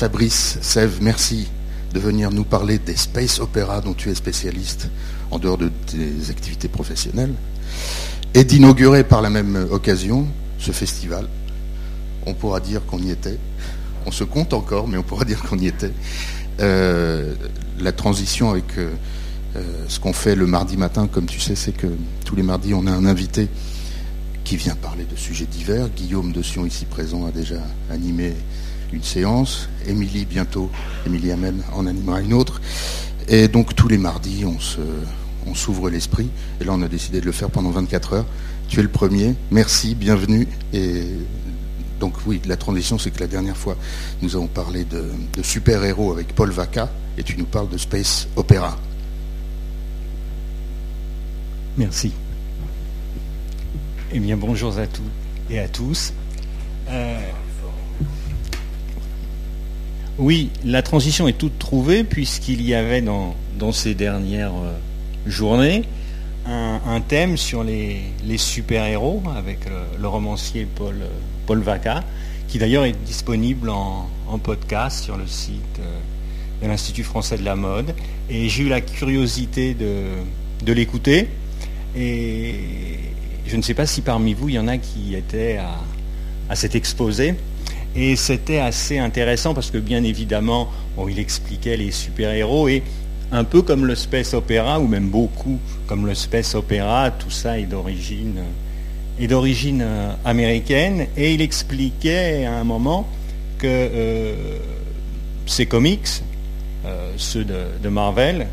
Fabrice, Sève, merci de venir nous parler des space opéras dont tu es spécialiste en dehors de tes activités professionnelles et d'inaugurer par la même occasion ce festival. On pourra dire qu'on y était. On se compte encore, mais on pourra dire qu'on y était. Euh, la transition avec euh, euh, ce qu'on fait le mardi matin, comme tu sais, c'est que tous les mardis, on a un invité qui vient parler de sujets divers. Guillaume de Sion, ici présent, a déjà animé une séance. Émilie, bientôt, Émilie Amen en animera une autre. Et donc, tous les mardis, on se, on s'ouvre l'esprit. Et là, on a décidé de le faire pendant 24 heures. Tu es le premier. Merci, bienvenue. Et donc, oui, la transition, c'est que la dernière fois, nous avons parlé de, super-héros avec Paul Vaca, et tu nous parles de space opéra. Merci. Eh bien, bonjour à tous et à tous. Euh, oui, la transition est toute trouvée puisqu'il y avait dans, ces dernières euh, journées un, thème sur les, super-héros avec le, romancier Paul, Paul Vaca, qui d'ailleurs est disponible en, podcast sur le site euh, de l'Institut français de la mode. Et j'ai eu la curiosité de l'écouter. Et je ne sais pas si parmi vous, il y en a qui étaient à, cet exposé. Et c'était assez intéressant parce que bien évidemment, il expliquait les super-héros et un peu comme le space opéra, ou même beaucoup comme le space opéra, tout ça est d'origine est d'origine euh, américaine. Et il expliquait à un moment que euh, ces comics, euh, ceux de Marvel,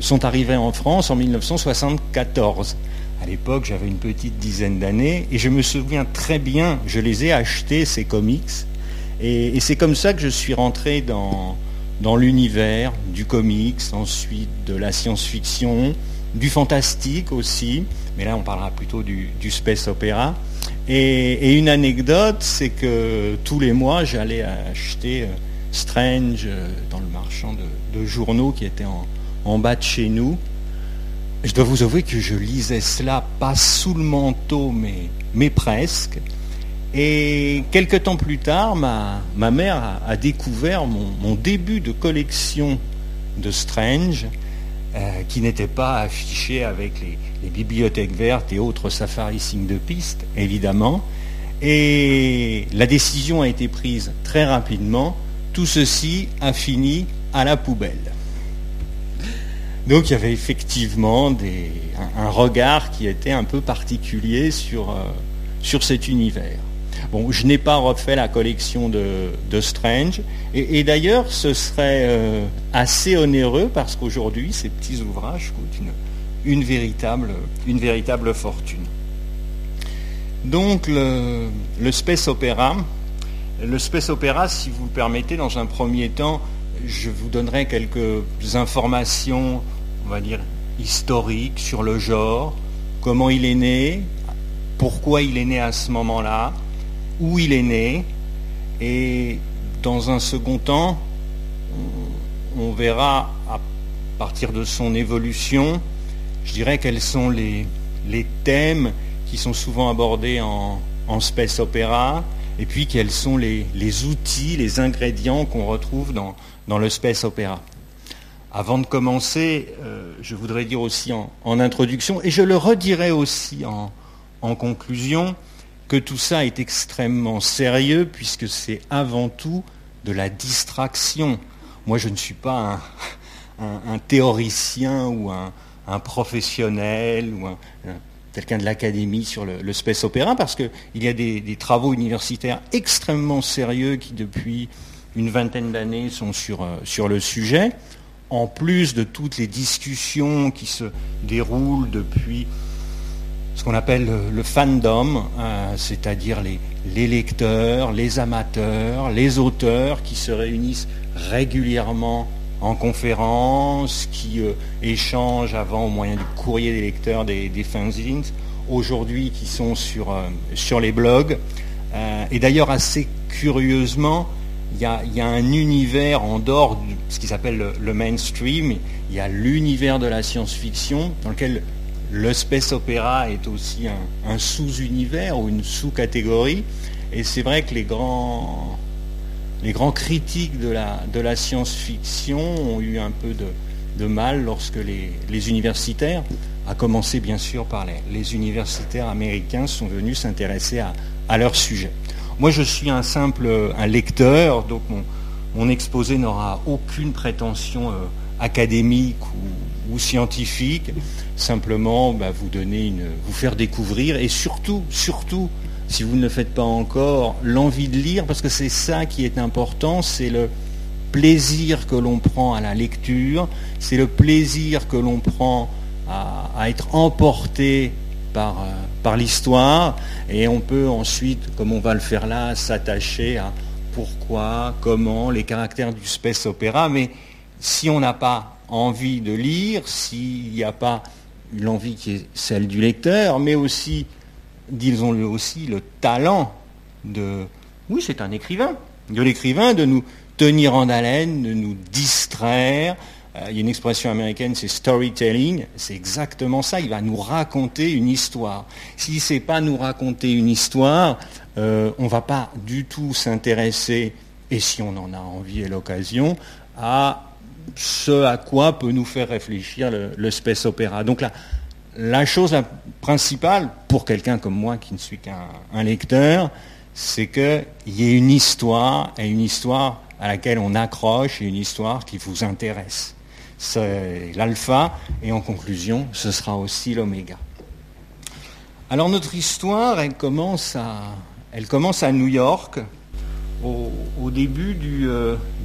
sont arrivés en France en 1974. À l'époque, j'avais une petite dizaine d'années et je me souviens très bien, je les ai achetés, ces comics. Et, c'est comme ça que je suis rentré dans, l'univers du comics, ensuite de la science-fiction, du fantastique aussi, mais là on parlera plutôt du, space opéra. Et, une anecdote, c'est que tous les mois j'allais acheter euh, Strange euh, dans le marchand de, journaux qui était en bas de chez nous. Je dois vous avouer que je lisais cela pas sous le manteau, mais, presque. Et quelques temps plus tard, ma, ma mère a, découvert mon, début de collection de Strange, euh, qui n'était pas affiché avec les, les, bibliothèques vertes et autres safari signes de piste, évidemment. Et la décision a été prise très rapidement. Tout ceci a fini à la poubelle. Donc il y avait effectivement un, regard qui était un peu particulier sur, euh, sur cet univers. Bon, je n'ai pas refait la collection de, Strange, et, d'ailleurs ce serait euh, assez onéreux parce qu'aujourd'hui ces petits ouvrages coûtent une, véritable, une véritable fortune. Donc le, le space opéra, le space opéra, si vous le permettez, dans un premier temps, je vous donnerai quelques informations on va dire, historique sur le genre, comment il est né, pourquoi il est né à ce moment-là, où il est né, et dans un second temps, on verra à partir de son évolution, je dirais quels sont les, thèmes qui sont souvent abordés en, space opéra, et puis quels sont les, outils, les ingrédients qu'on retrouve dans, dans le space opéra. Avant de commencer, euh, je voudrais dire aussi en, introduction, et je le redirai aussi en, conclusion, que tout ça est extrêmement sérieux puisque c'est avant tout de la distraction. Moi, je ne suis pas un, théoricien ou un, professionnel ou quelqu'un de l'académie sur le, space opéra parce qu'il y a des, travaux universitaires extrêmement sérieux qui, depuis une vingtaine d'années, sont sur, euh, sur le sujet en plus de toutes les discussions qui se déroulent depuis ce qu'on appelle le, fandom, euh, c'est-à-dire les, lecteurs, les amateurs, les auteurs qui se réunissent régulièrement en conférence, qui euh, échangent avant au moyen du courrier des lecteurs des, fanzines, aujourd'hui qui sont sur, euh, sur les blogs. et d'ailleurs, assez curieusement, il y, a, un univers en dehors de ce qui s'appelle le, mainstream, il y a l'univers de la science-fiction dans lequel le space opéra est aussi un, sous-univers ou une sous-catégorie. Et c'est vrai que les grands, critiques de la, de la science-fiction ont eu un peu de, mal lorsque les, universitaires, à commencer bien sûr par les, universitaires américains, sont venus s'intéresser à, leur sujet. Moi, je suis un simple un lecteur, donc mon, exposé n'aura aucune prétention euh, académique ou, scientifique, simplement bah, vous donner une, vous faire découvrir et surtout, surtout, si vous ne le faites pas encore, l'envie de lire, parce que c'est ça qui est important, c'est le plaisir que l'on prend à la lecture, c'est le plaisir que l'on prend à, être emporté par, euh, par l'histoire, et on peut ensuite, comme on va le faire là, s'attacher à pourquoi, comment, les caractères du space opéra, mais si on n'a pas envie de lire, s'il n'y a pas l'envie qui est celle du lecteur, mais aussi disons-le aussi, le talent de... Oui, c'est un écrivain, de l'écrivain, de nous tenir en haleine, de nous distraire. Euh, il y a une expression américaine, c'est storytelling. C'est exactement ça. Il va nous raconter une histoire. S'il ne sait pas nous raconter une histoire, euh, on ne va pas du tout s'intéresser, et si on en a envie et l'occasion, à ce à quoi peut nous faire réfléchir le, le space opéra. Donc là, la chose principale pour quelqu'un comme moi qui ne suis qu'un lecteur, c'est qu'il y ait une histoire et une histoire à laquelle on accroche et une histoire qui vous intéresse. C'est l'alpha et en conclusion, ce sera aussi l'oméga. Alors notre histoire, elle commence à, elle commence à New York au, début du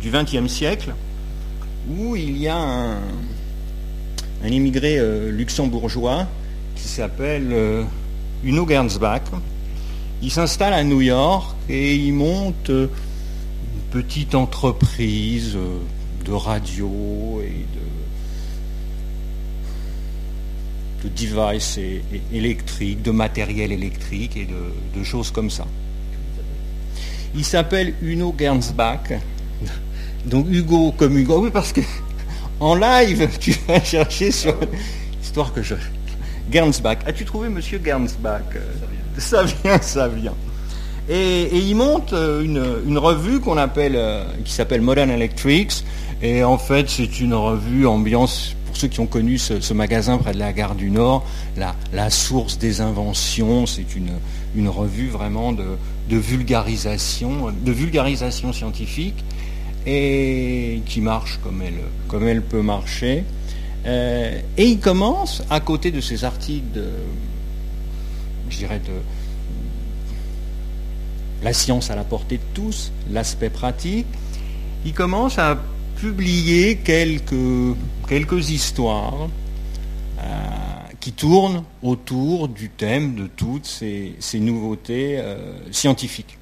XXe euh, siècle où il y a un, immigré euh, luxembourgeois qui s'appelle euh, Uno Gernsbach. Il s'installe à New York et il monte euh, une petite entreprise de radio et de, de devices électriques, de matériel électrique et de, choses comme ça. Il s'appelle Uno Gernsbach. Donc Hugo comme Hugo, oui parce que en live, tu vas chercher sur histoire que je. Gernsbach. As-tu trouvé Monsieur Gernsbach Ça vient, ça vient. Et, il monte euh, une, revue qu'on appelle, euh, qui s'appelle Modern Electrics. Et en fait, c'est une revue ambiance. Pour ceux qui ont connu ce, magasin près de la gare du Nord, la, source des inventions, c'est une, une revue vraiment de, vulgarisation, de vulgarisation scientifique et qui marche comme elle, comme elle peut marcher. Euh, et il commence, à côté de ces articles de, je dirais, de la science à la portée de tous, l'aspect pratique, il commence à publier quelques, quelques histoires euh, qui tournent autour du thème de toutes ces, nouveautés euh, scientifiques.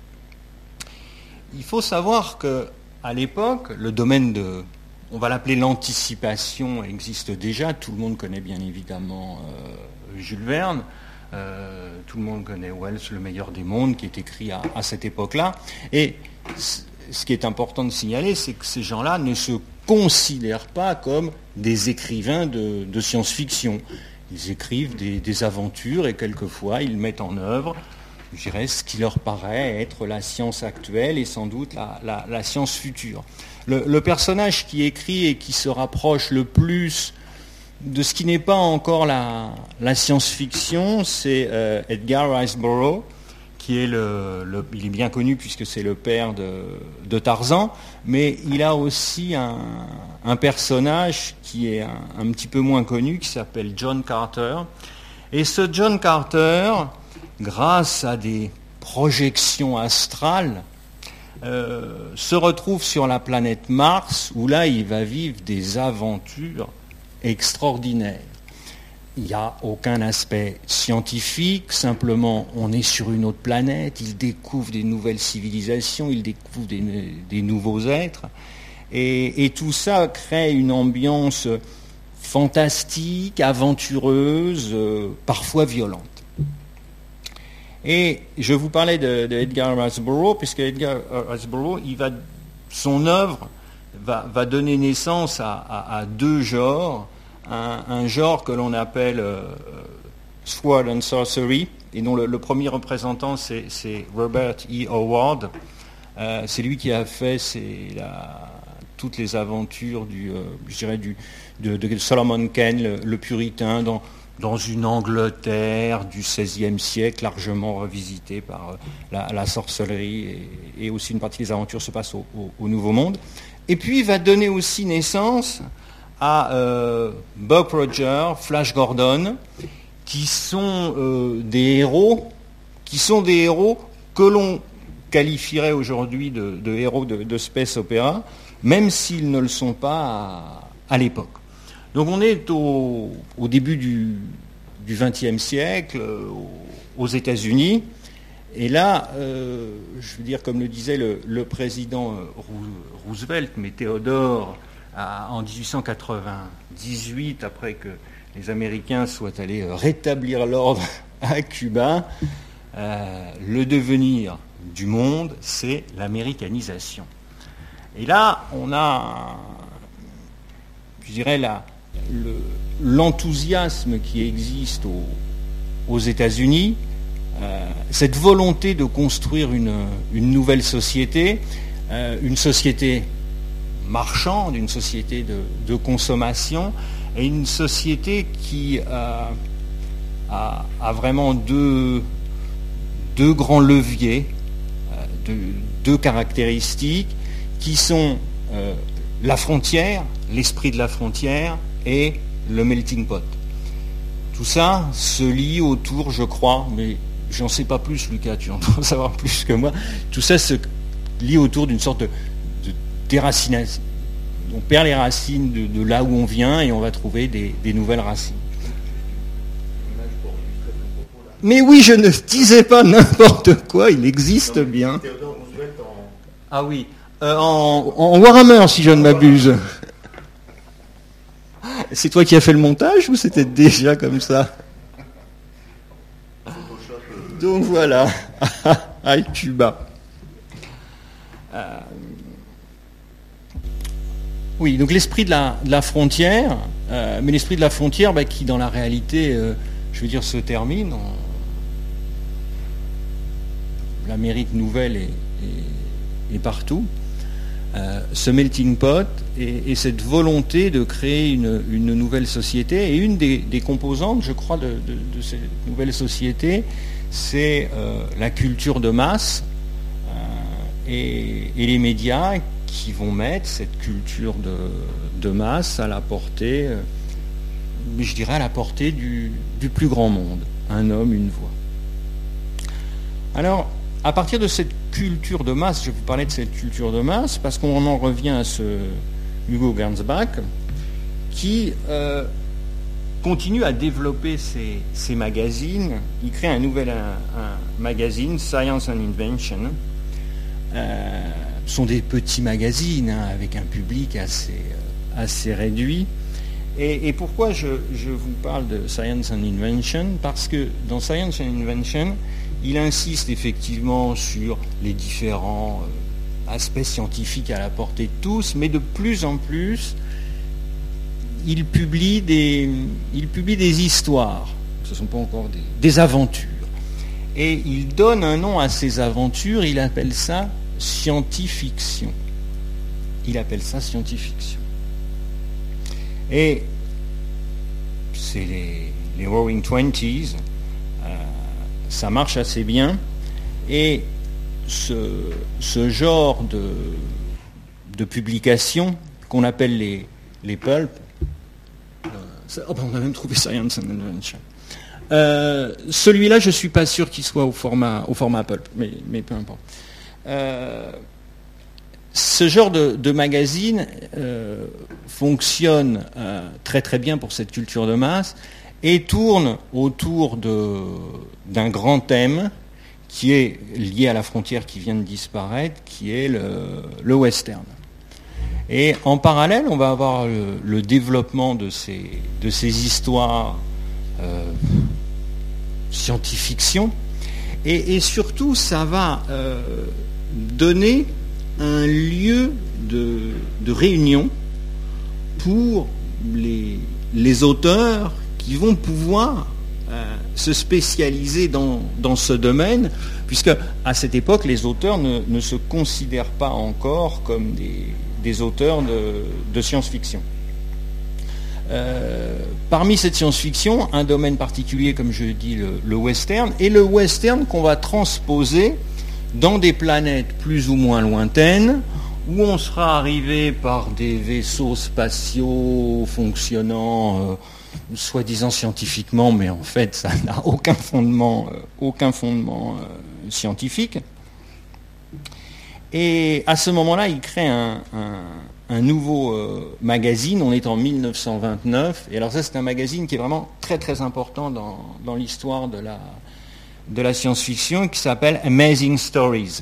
Il faut savoir que à l'époque, le domaine de, on va l'appeler l'anticipation, existe déjà. Tout le monde connaît bien évidemment euh, Jules Verne. Tout le monde connaît Wells, Le meilleur des mondes, qui est écrit à, cette époque-là. Et ce qui est important de signaler, c'est que ces gens-là ne se considèrent pas comme des écrivains de, science-fiction. Ils écrivent des, aventures et quelquefois ils mettent en œuvre je dirais, ce qui leur paraît être la science actuelle et sans doute la, science future. Le, personnage qui écrit et qui se rapproche le plus de ce qui n'est pas encore la, science-fiction, c'est euh, Edgar Rice Burroughs, est le, il est bien connu puisque c'est le père de, Tarzan, mais il a aussi un, personnage qui est un, un, petit peu moins connu, qui s'appelle John Carter. Et ce John Carter, grâce à des projections astrales, euh, se retrouve sur la planète Mars, où là, il va vivre des aventures extraordinaires. Il n'y a aucun aspect scientifique, simplement on est sur une autre planète, il découvre des nouvelles civilisations, il découvre des, nouveaux êtres, et, tout ça crée une ambiance fantastique, aventureuse, euh, parfois violente. Et je vous parlais de, Edgar Rice Burroughs, puisque Edgar Rice Burroughs, son œuvre va, donner naissance à, deux genres. Un, genre que l'on appelle euh, Sword and Sorcery, et dont le, premier représentant c'est Robert E. Howard, c'est lui qui a fait toutes les aventures du, de, Solomon Kane, le, puritain, dans, une Angleterre du XVIe siècle, largement revisitée par la, sorcellerie, et, aussi une partie des aventures se passe au, Nouveau Monde. Et puis il va donner aussi naissance à Buck Roger, Flash Gordon, qui sont euh, des héros, qui sont des héros que l'on qualifierait aujourd'hui de, héros de, space opéra, même s'ils ne le sont pas à, l'époque. Donc on est au, début du XXe siècle, euh, aux États-Unis, et là, euh, je veux dire, comme le disait le, président Roosevelt, mais Théodore, en 1898, après que les Américains soient allés euh, rétablir l'ordre à Cuba, euh, le devenir du monde, c'est l'américanisation. Et là, on a, je dirais, l'enthousiasme qui existe aux, États-Unis, euh, cette volonté de construire une, nouvelle société, une société marchande, une société de consommation, et une société qui euh, a, vraiment deux, grands leviers, euh, deux, caractéristiques, qui sont euh, la frontière, l'esprit de la frontière et le melting pot. Tout ça se lie autour, je crois, mais j'en sais pas plus, Lucas, tu en dois savoir plus que moi, tout ça se lie autour d'une sorte de déracination, on perd les racines de, là où on vient et on va trouver des, nouvelles racines. Mais oui, je ne disais pas n'importe quoi, il existe bien. Ah oui, euh, en, Warhammer, si je ne m'abuse. C'est toi qui as fait le montage ou c'était déjà comme ça Donc voilà, à Cuba. Euh, oui, donc l'esprit de la, frontière, euh, mais l'esprit de la frontière bah, qui dans la réalité, euh, je veux dire, se termine. En... L'Amérique nouvelle est, partout. Euh, ce melting pot et, cette volonté de créer une, nouvelle société. Et une des, composantes, je crois, de, cette nouvelle société, c'est la culture de masse et les médias qui vont mettre cette culture de, masse à la portée, euh, je dirais à la portée du, plus grand monde, un homme, une voix. Alors, à partir de cette culture de masse, je vais vous parler de cette culture de masse, parce qu'on en revient à ce Hugo Gernsback, qui euh, continue à développer ses, magazines. Il crée un nouvel magazine, Science and Invention. Euh, sont des petits magazines hein, avec un public assez, euh, réduit. Et, pourquoi je, vous parle de Science and Invention? Parce que dans Science and Invention, il insiste effectivement sur les différents euh, aspects scientifiques à la portée de tous, mais de plus en plus, il publie des, histoires, ce ne sont pas encore des aventures. Et il donne un nom à ces aventures, il appelle ça scientifiction. Il appelle ça scientifiction. Et c'est les, Roaring Twenties, euh, ça marche assez bien. Et ce, ce genre de, de publication qu'on appelle les, les pulps, euh, oh ben, on a même trouvé Science and Invention. Euh, celui-là, je ne suis pas sûr qu'il soit au format, au format pulp, mais peu importe. Euh, ce genre de, magazine euh, fonctionne euh, très très bien pour cette culture de masse et tourne autour d'un grand thème qui est lié à la frontière qui vient de disparaître, qui est le, western. Et en parallèle, on va avoir le, développement de ces, de ces histoires science-fiction, et, surtout, ça va donner un lieu de, réunion pour les, auteurs qui vont pouvoir euh, se spécialiser dans, ce domaine, puisque à cette époque, les auteurs ne, se considèrent pas encore comme des, auteurs de, science-fiction. Euh, parmi cette science-fiction, un domaine particulier, comme je dis, le, le western, et le western qu'on va transposer dans des planètes plus ou moins lointaines, où on sera arrivé par des vaisseaux spatiaux fonctionnant, euh, soi-disant scientifiquement, mais en fait ça n'a aucun fondement, euh, aucun fondement euh, scientifique. Et à ce moment-là, il crée un, nouveau magazine, on est en 1929, et alors ça c'est un magazine qui est vraiment très très important dans, l'histoire de la, de la science-fiction, qui s'appelle Amazing Stories.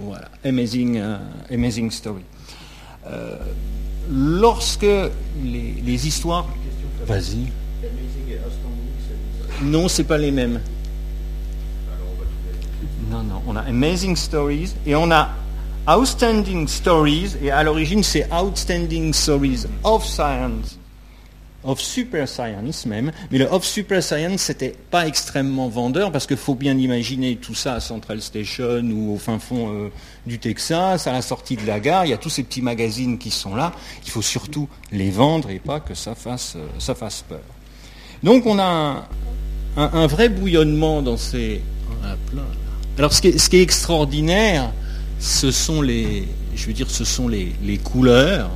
Voilà, Amazing, euh, amazing Story. Euh, lorsque les, histoires... Vas-y. Non, c'est pas les mêmes. Non, non, on a Amazing Stories et on a Outstanding Stories, et à l'origine c'est Outstanding Stories of Science of super science même, mais le of super science n'était pas extrêmement vendeur parce qu'il faut bien imaginer tout ça à Central Station ou au fin fond euh, du Texas, à la sortie de la gare, il y a tous ces petits magazines qui sont là, il faut surtout les vendre et pas que ça fasse, euh, peur. Donc on a un, vrai bouillonnement dans ces... Alors ce qui, est, extraordinaire, ce sont les, je veux dire, ce sont les couleurs,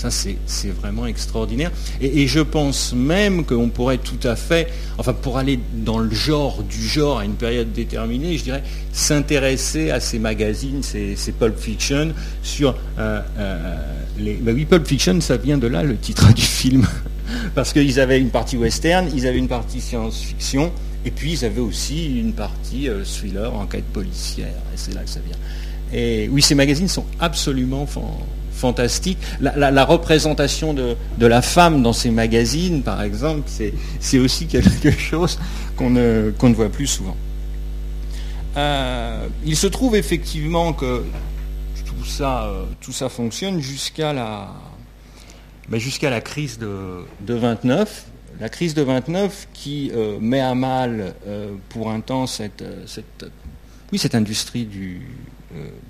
ça, c'est vraiment extraordinaire. Et, je pense même qu'on pourrait tout à fait, enfin pour aller dans le genre du genre à une période déterminée, je dirais, s'intéresser à ces magazines, ces, Pulp Fiction, sur euh, euh, les... Bah oui, Pulp Fiction, ça vient de là, le titre du film. Parce qu'ils avaient une partie western, ils avaient une partie science-fiction, et puis ils avaient aussi une partie euh, thriller, enquête policière, et c'est là que ça vient. Et oui, ces magazines sont absolument fantastique. La, représentation de, la femme dans ces magazines, par exemple, c'est aussi quelque chose qu'on ne, voit plus souvent. Euh, il se trouve effectivement que tout ça, euh, fonctionne jusqu'à la, ben, jusqu'à la crise de, de, 29. La crise de 29 qui euh, met à mal pour un temps cette, oui, cette industrie du,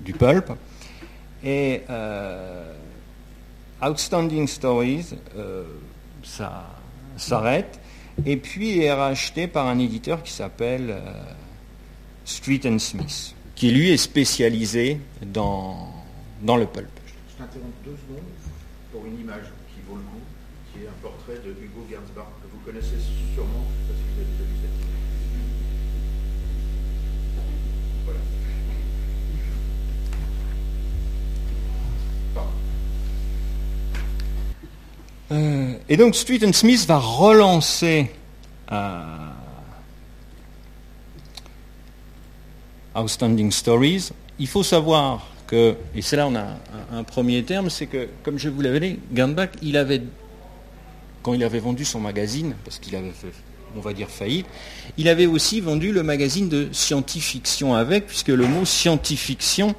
du pulp. Et euh, Outstanding Stories, euh, ça s'arrête, et puis est racheté par un éditeur qui s'appelle euh, Street and Smith, qui lui est spécialisé dans, le pulp. Je t'interromps deux secondes pour une image qui vaut le coup, qui est un portrait de Hugo Gernsback, que vous connaissez sûrement parce que vous avez déjà vu cette Et donc and Smith va relancer euh, Outstanding Stories. Il faut savoir que, et c'est là on a un, premier terme, c'est que, comme je vous l'avais dit, Gernbach, il avait, quand il avait vendu son magazine, parce qu'il avait fait, on va dire, faillite, il avait aussi vendu le magazine de science-fiction avec, puisque le mot science-fiction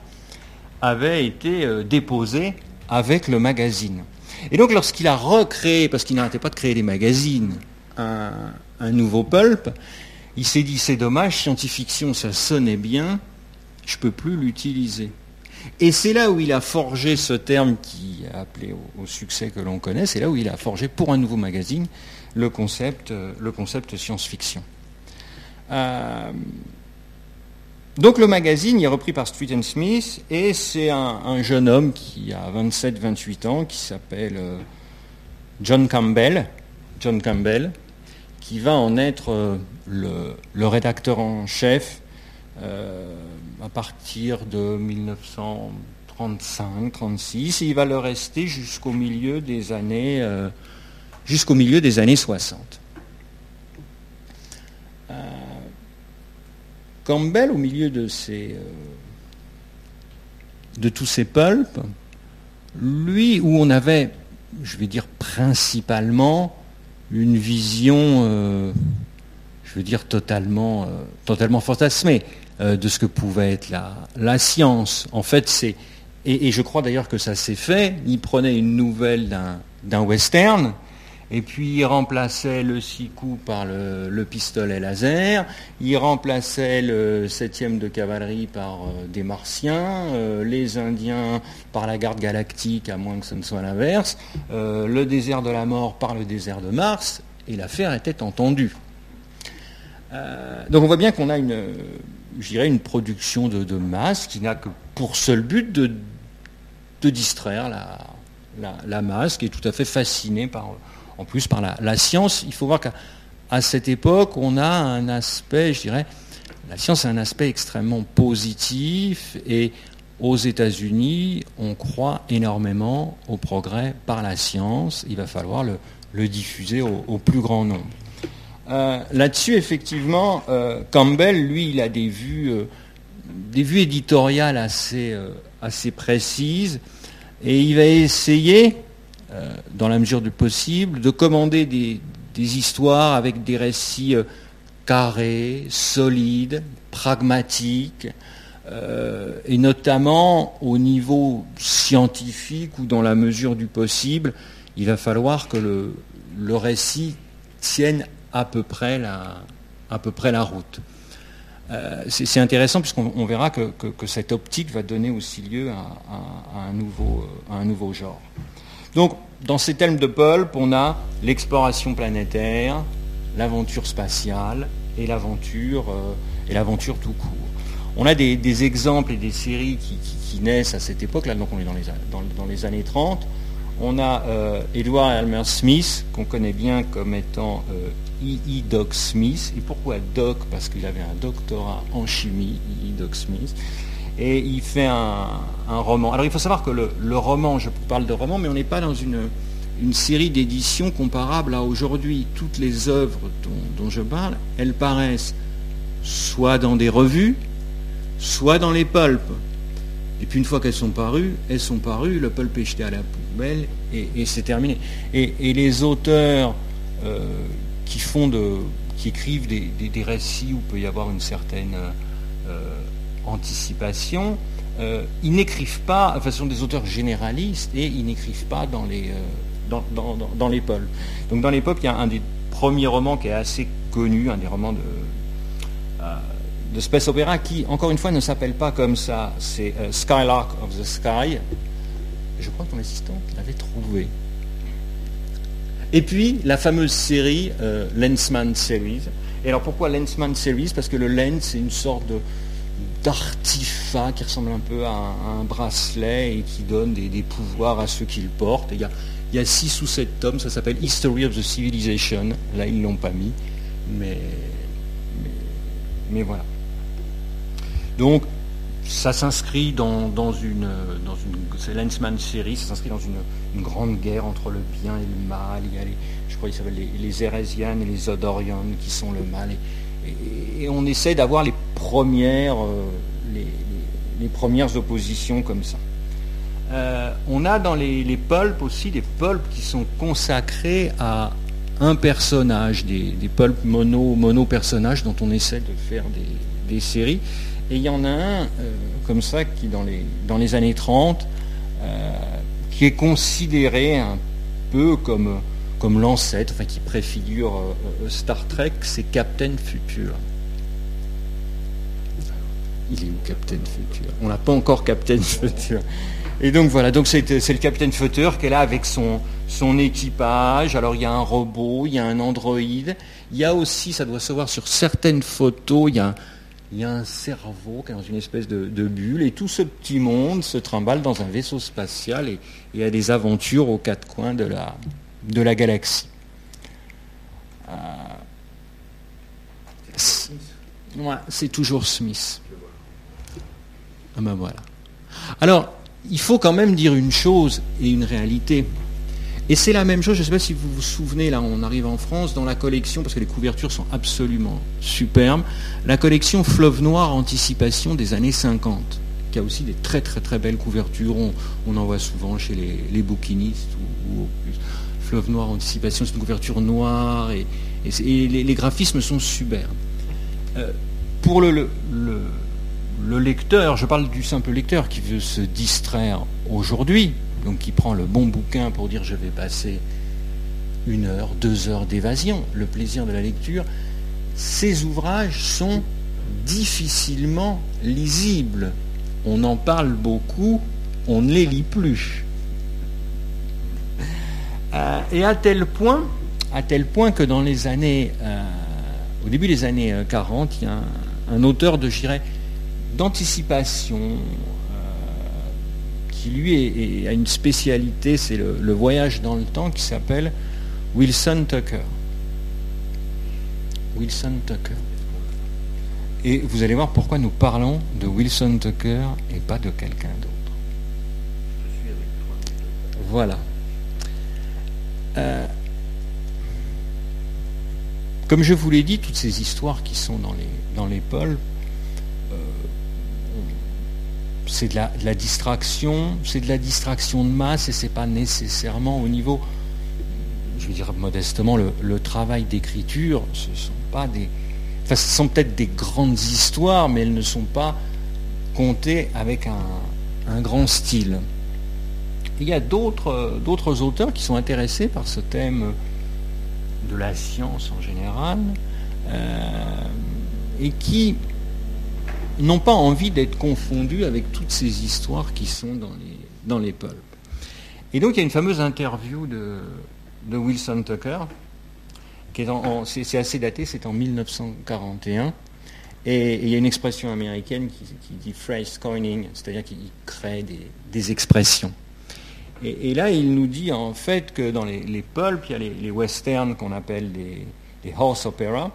avait été euh, déposé avec le magazine. Et donc lorsqu'il a recréé, parce qu'il n'arrêtait pas de créer des magazines, un, nouveau pulp, il s'est dit c'est dommage, science-fiction ça sonnait bien, je ne peux plus l'utiliser. Et c'est là où il a forgé ce terme qui a appelé au, succès que l'on connaît, c'est là où il a forgé pour un nouveau magazine le concept, le concept science-fiction. Euh, donc le magazine est repris par Street and Smith et c'est un, jeune homme qui a 27-28 ans qui s'appelle euh, John Campbell, John Campbell, qui va en être euh, le, rédacteur en chef euh, à partir de 1935-36 et il va le rester jusqu'au milieu des années jusqu'au milieu des années 60. Campbell, au milieu euh, de tous ces pulps, lui, où on avait, je vais dire principalement, une vision, euh, je veux dire, totalement, euh, fantasmée de ce que pouvait être la, la science. En fait, c'est, et, je crois d'ailleurs que ça s'est fait, il prenait une nouvelle d'un western, et puis il remplaçait le six coups par le, pistolet laser, il remplaçait le 7 de cavalerie par euh, des martiens, euh, les Indiens par la garde galactique, à moins que ce ne soit l'inverse, euh, le désert de la mort par le désert de Mars, et l'affaire était entendue. donc on voit bien qu'on a une, une production de, masse qui n'a que pour seul but de, distraire la, la, masse, qui est tout à fait fascinée par en plus par la, science. Il faut voir qu'à cette époque, on a un aspect, je dirais, la science a un aspect extrêmement positif et aux États-Unis, on croit énormément au progrès par la science. Il va falloir le, diffuser au, plus grand nombre. Euh, là-dessus, effectivement, euh, Campbell, lui, il a des vues, euh, des vues éditoriales assez, assez précises et il va essayer, euh, dans la mesure du possible, de commander des, histoires avec des récits euh, carrés, solides, pragmatiques, euh, et notamment au niveau scientifique ou dans la mesure du possible, il va falloir que le, récit tienne à peu près la, route. c'est intéressant puisqu'on verra que, cette optique va donner aussi lieu à un nouveau genre. Donc, dans ces thèmes de pulp, on a l'exploration planétaire, l'aventure spatiale et l'aventure euh, tout court. On a des, exemples et des séries qui, naissent à cette époque, là donc on est dans les, années 30. On a euh, Edward Elmer Smith, qu'on connaît bien comme étant E.E. E. Doc Smith. Et pourquoi Doc? Parce qu'il avait un doctorat en chimie, E.E. Doc Smith et il fait un, roman. Alors il faut savoir que le, roman, je parle de roman, mais on n'est pas dans une, série d'éditions comparable à aujourd'hui. Toutes les œuvres dont, je parle, elles paraissent soit dans des revues, soit dans les pulps. Et puis une fois qu'elles sont parues, elles sont parues, le pulp est jeté à la poubelle et, c'est terminé. Et, les auteurs euh, qui font de, qui écrivent des, récits où peut y avoir une certaine euh, anticipation, euh, ils n'écrivent pas, enfin ce sont des auteurs généralistes et ils n'écrivent pas dans les, euh, dans, dans, les pôles. Donc dans l'époque, il y a un des premiers romans qui est assez connu, un des romans de, euh, de Space Opera qui, encore une fois, ne s'appelle pas comme ça, c'est Skylark of the Sky. Je crois que ton assistant l'avait trouvé. Et puis la fameuse série Lensman Series. Et alors pourquoi Lensman Series? Parce que le lens, c'est une sorte de, d'artifact qui ressemble un peu à un, bracelet et qui donne des, pouvoirs à ceux qui le portent. il, y a, il six ou sept tomes, ça s'appelle History of the Civilization. Là, ils ne l'ont pas mis, mais, mais, voilà. Donc, ça s'inscrit dans, une, dans une c'est Lensman série, ça s'inscrit dans une, grande guerre entre le bien et le mal. Il y a les, je crois qu'ils s'appellent les, les et les Odorians qui sont le mal. On essaie d'avoir les premières, euh, les, premières oppositions comme ça. Euh, on a dans les, les pulps aussi des pulps qui sont consacrés à un personnage, des, des pulps mono, mono personnages dont on essaie de faire des, séries. Et il y en a un euh, comme ça qui dans les années 30, qui est considéré un peu comme comme l'ancêtre, qui préfigure euh, euh, Star Trek, c'est Captain Future. Il est où Captain Future? On n'a pas encore Captain Future. Et donc voilà, donc c'est, le Captain Future qui est là avec son, équipage. Alors il y a un robot, il y a un androïde. Il y a aussi, ça doit se voir sur certaines photos, il y a, il y a un cerveau qui est dans une espèce de, bulle. Et tout ce petit monde se trimballe dans un vaisseau spatial et, et a des aventures aux quatre coins de la, de la galaxie. Euh, c'est toujours Smith. Ah ben voilà. Alors, il faut quand même dire une chose et une réalité. Et c'est la même chose, je ne sais pas si vous vous souvenez, là on arrive en France, dans la collection, parce que les couvertures sont absolument superbes, la collection Fleuve Noir Anticipation des années 50, qui a aussi des très très très belles couvertures, on, en voit souvent chez les, bouquinistes ou, ou Fleuve Noir Anticipation, c'est une couverture noire et, les, graphismes sont superbes. Euh, pour le, le, lecteur, je parle du simple lecteur qui veut se distraire aujourd'hui, donc qui prend le bon bouquin pour dire je vais passer une heure, deux heures d'évasion, le plaisir de la lecture, ces ouvrages sont difficilement lisibles. On en parle beaucoup, on ne les lit plus. Euh, et à tel point, à tel point que dans les années, euh, au début des années 40, euh, il y a un, auteur de, d'anticipation qui lui a une spécialité, c'est le, voyage dans le temps, qui s'appelle Wilson Tucker. Wilson Tucker. Et vous allez voir pourquoi nous parlons de Wilson Tucker et pas de quelqu'un d'autre. Voilà. Euh, comme je vous l'ai dit, toutes ces histoires qui sont dans les, dans les pôles, euh, c'est de la, distraction, c'est de la distraction de masse et c'est pas nécessairement au niveau, je veux dire modestement, le, travail d'écriture, ce sont pas des, enfin, ce sont peut-être des grandes histoires, mais elles ne sont pas contées avec un grand style il y a d'autres auteurs qui sont intéressés par ce thème de la science en général euh, et qui n'ont pas envie d'être confondus avec toutes ces histoires qui sont dans les, dans pulps. Et donc il y a une fameuse interview de, Wilson Tucker, c'est, assez daté, c'est en 1941. Et, il y a une expression américaine qui, dit phrase coining, c'est-à-dire qu'il crée des expressions. Et, là, il nous dit en fait que dans les, les pulps, il y a les, westerns qu'on appelle des, horse opera.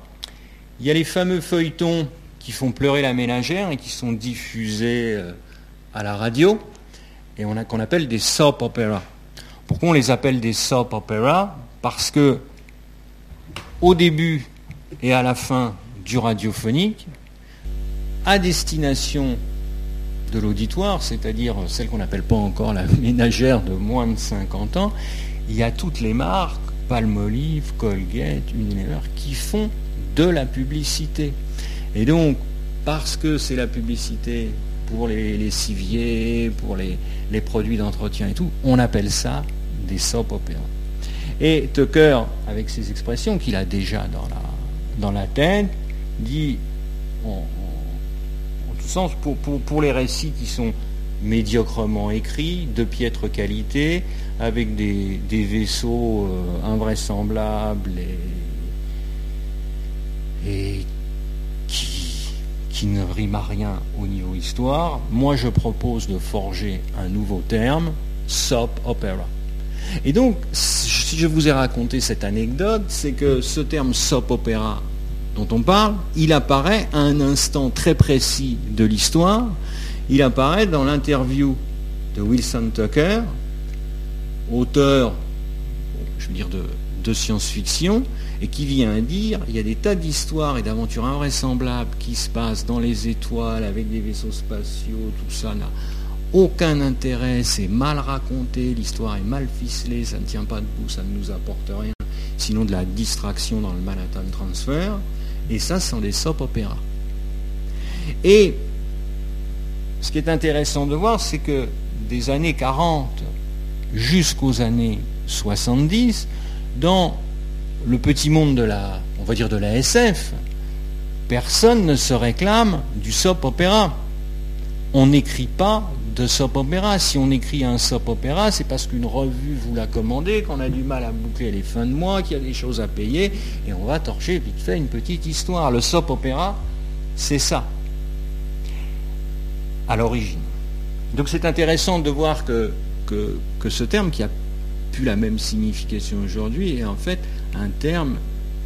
Il y a les fameux feuilletons qui font pleurer la ménagère et qui sont diffusés euh, à la radio, et on a qu'on appelle des soap opera. Pourquoi on les appelle des soap opera? Parce que au début et à la fin du radiophonique, à destination de l'auditoire, c'est-à-dire celle qu'on n'appelle pas encore la ménagère de moins de 50 ans, il y a toutes les marques, Palmolive, Colgate, Unilever, qui font de la publicité. Et donc, parce que c'est la publicité pour les, civiers, pour les, produits d'entretien et tout, on appelle ça des soap opéras. Et Tucker, avec ses expressions qu'il a déjà dans la, dans la tête, dit sens pour, les récits qui sont médiocrement écrits, de piètre qualité, avec des, vaisseaux euh, invraisemblables et, qui, qui, ne riment à rien au niveau histoire, moi je propose de forger un nouveau terme, soap opera. Et donc, si je vous ai raconté cette anecdote, c'est que ce terme soap opera dont on parle, il apparaît à un instant très précis de l'histoire. Il apparaît dans l'interview de Wilson Tucker, auteur, je veux dire, de, science-fiction, et qui vient dire il y a des tas d'histoires et d'aventures invraisemblables qui se passent dans les étoiles avec des vaisseaux spatiaux, tout ça n'a aucun intérêt, c'est mal raconté, l'histoire est mal ficelée, ça ne tient pas debout, ça ne nous apporte rien, sinon de la distraction dans le Manhattan Transfer. Et ça, ce sont des soap opéras. Et ce qui est intéressant de voir, c'est que des années 40 jusqu'aux années 70, dans le petit monde de la, on va dire de la SF, personne ne se réclame du soap opéra. On n'écrit pas de soap opéra. Si on écrit un soap opéra, c'est parce qu'une revue vous l'a commandé, qu'on a du mal à boucler les fins de mois, qu'il y a des choses à payer, et on va torcher vite fait une petite histoire. Le soap opéra, c'est ça, à l'origine. Donc c'est intéressant de voir que, que, que, ce terme, qui a plus la même signification aujourd'hui, est en fait un terme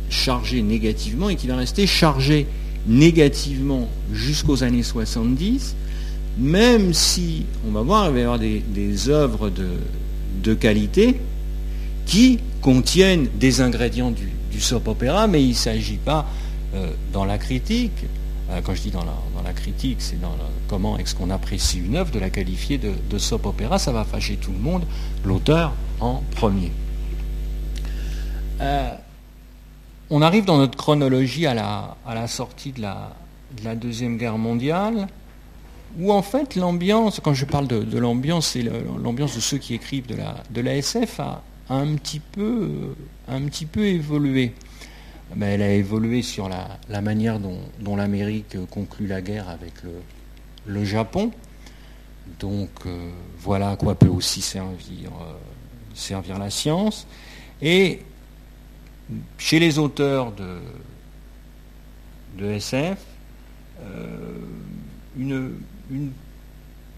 chargé négativement et qui va rester chargé négativement jusqu'aux années 70 même si, on va voir, il va y avoir des, œuvres de, qualité qui contiennent des ingrédients du, soap opéra, mais il ne s'agit pas euh, dans la critique, euh, quand je dis dans la, critique, c'est dans comment est-ce qu'on apprécie une œuvre, de la qualifier de, soap opéra, ça va fâcher tout le monde, l'auteur en premier. Euh, on arrive dans notre chronologie à la, sortie de la Deuxième Guerre mondiale où en fait l'ambiance, quand je parle de, l'ambiance, c'est l'ambiance de ceux qui écrivent de la, SF, a un petit peu, un petit peu évolué. Elle a évolué sur la, manière dont, l'Amérique conclut la guerre avec le, Japon. Donc voilà à quoi peut aussi servir, servir la science. Et chez les auteurs de SF, une, une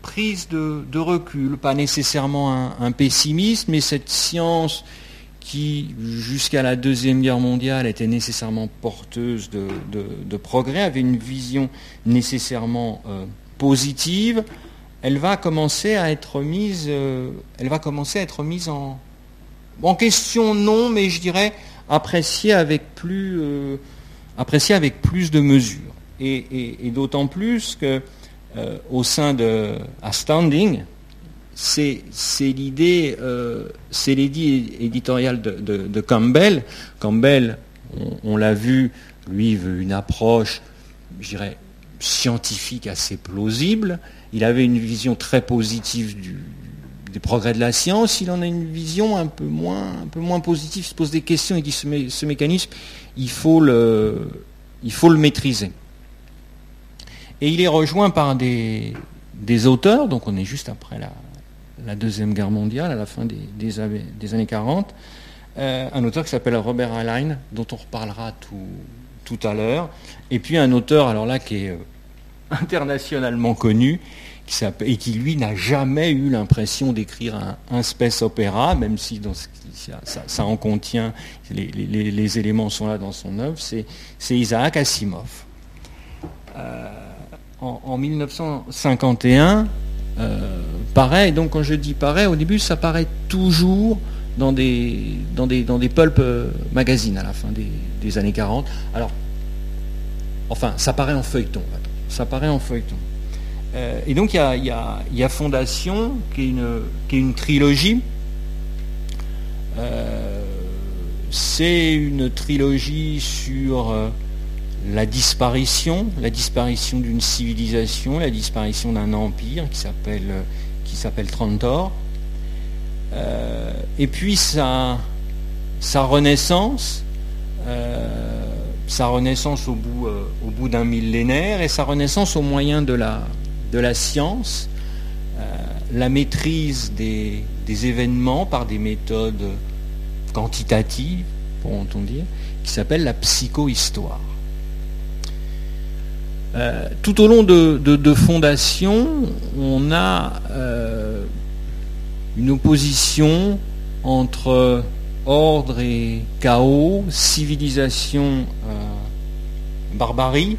prise de, recul, pas nécessairement un, pessimisme, mais cette science qui, jusqu'à la Deuxième Guerre mondiale, était nécessairement porteuse de, progrès, avait une vision nécessairement euh, positive, elle va commencer à être mise, euh, elle va commencer à être mise en, question, non, mais je dirais appréciée avec plus, euh, avec plus de mesure. et d'autant plus que euh, au sein de Astounding, c'est l'idée euh, c'est l'idée éditoriale de, Campbell. Campbell, on, l'a vu, lui veut une approche, je dirais, scientifique assez plausible. Il avait une vision très positive des progrès de la science. Il en a une vision un peu moins, un peu moins positive. Il se pose des questions. Il dit ce, ce mécanisme, il faut le, il faut le maîtriser. Et il est rejoint par des, auteurs, donc on est juste après la, Deuxième Guerre mondiale, à la fin des, années 40, euh, un auteur qui s'appelle Robert Heinlein, dont on reparlera tout, à l'heure, et puis un auteur, alors là, qui est euh, internationalement connu, et qui lui n'a jamais eu l'impression d'écrire un, space opéra, même si ça, en contient, les, éléments sont là dans son œuvre, c'est Isaac Asimov. Euh, en, 1951, euh, pareil, donc quand je dis pareil, au début ça paraît toujours dans des, dans des, dans des pulp euh, magazines à la fin des, années 40. Alors, enfin, ça paraît en feuilleton. Ça paraît en feuilleton. Euh, et donc il y a, Fondation, qui est une, qui est une trilogie. c'est une trilogie sur la disparition, la disparition d'une civilisation, la disparition d'un empire qui s'appelle qui Trantor, euh, et puis sa, sa renaissance, euh, sa renaissance au bout, euh, au bout d'un millénaire et sa renaissance au moyen de la, de la science, la maîtrise des, des, événements par des méthodes quantitatives, pourront-on dire, qui s'appelle la psychohistoire. Euh, tout au long de, Fondation, on a euh, une opposition entre ordre et chaos, civilisation, euh, barbarie.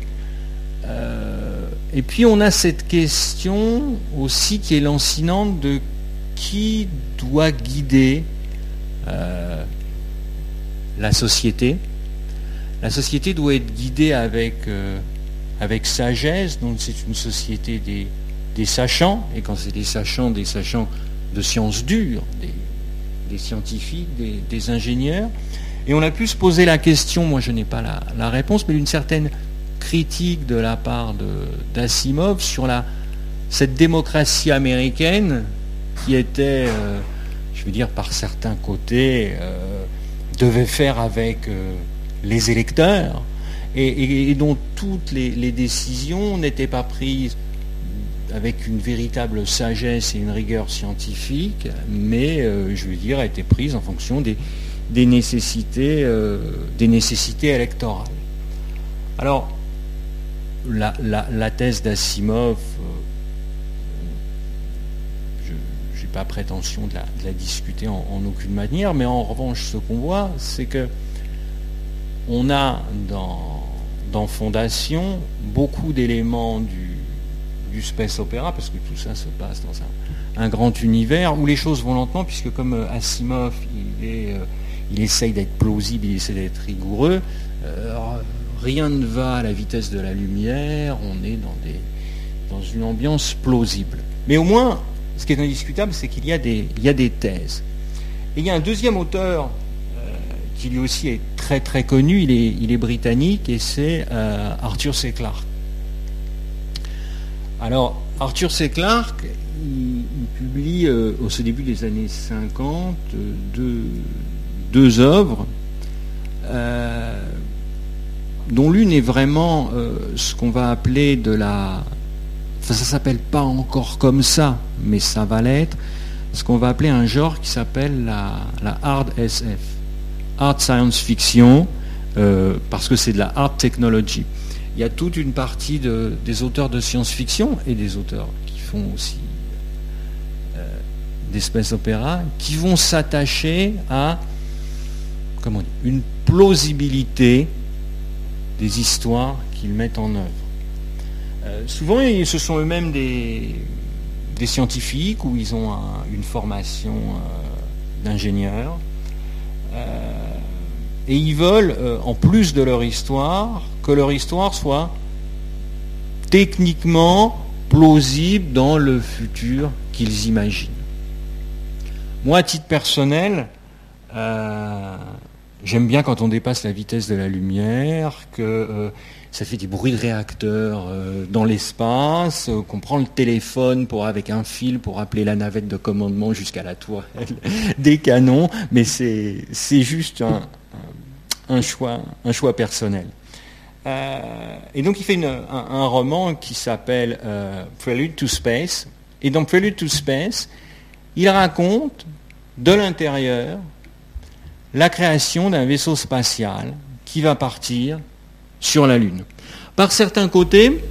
et puis on a cette question aussi qui est lancinante de qui doit guider la société. La société doit être guidée avec avec sagesse, donc c'est une société des, sachants, et quand c'est des sachants, des sachants de sciences dures, des, scientifiques, des, ingénieurs. Et on a pu se poser la question, moi je n'ai pas la, réponse, mais d'une certaine critique de la part d'Asimov sur la, cette démocratie américaine qui était, euh, je veux dire, par certains côtés, euh, devait faire avec euh, les électeurs, et, dont toutes les, décisions n'étaient pas prises avec une véritable sagesse et une rigueur scientifique, mais, euh, je veux dire, étaient prises en fonction des, nécessités, euh, des nécessités électorales. Alors, la, thèse d'Asimov, euh, je n'ai pas prétention de la, discuter en, en, aucune manière, mais en revanche, ce qu'on voit, c'est que on a dans dans Fondation beaucoup d'éléments du, space opéra, parce que tout ça se passe dans un, grand univers où les choses vont lentement, puisque comme euh, Asimov, il, est, euh, il essaye d'être plausible, il essaie d'être rigoureux, euh, rien ne va à la vitesse de la lumière, on est dans, des, dans une ambiance plausible. Mais au moins, ce qui est indiscutable, c'est qu'il y, a des, il y a des thèses. Et il y a un deuxième auteur qui lui aussi est très très connu, il est, il est britannique et c'est euh, Arthur C. Clarke. Alors, Arthur C. Clarke, il, publie au début des années 50 deux, deux œuvres dont l'une est vraiment ce qu'on va appeler de la... Enfin, ça s'appelle pas encore comme ça, mais ça va l'être, ce qu'on va appeler un genre qui s'appelle la, hard SF, hard science fiction, euh, parce que c'est de la hard technology. Il y a toute une partie des auteurs de science-fiction et des auteurs qui font aussi euh, des space opéras, qui vont s'attacher à comment une plausibilité des histoires qu'ils mettent en œuvre. Euh, souvent, ce sont eux-mêmes des, des scientifiques où ils ont une formation euh, d'ingénieur. Et ils veulent, euh, en plus de leur histoire, que leur histoire soit techniquement plausible dans le futur qu'ils imaginent. Moi, à titre personnel, j'aime bien quand on dépasse la vitesse de la lumière, que ça fait des bruits de réacteurs euh, dans l'espace, euh, qu'on prend le téléphone pour avec un fil pour appeler la navette de commandement jusqu'à la tourelle des canons, mais c'est juste un, choix, un choix personnel. Euh, et donc il fait un, roman qui s'appelle Prelude to Space. Et dans Prelude to Space, il raconte de l'intérieur la création d'un vaisseau spatial qui va partir sur la Lune. Par certains côtés,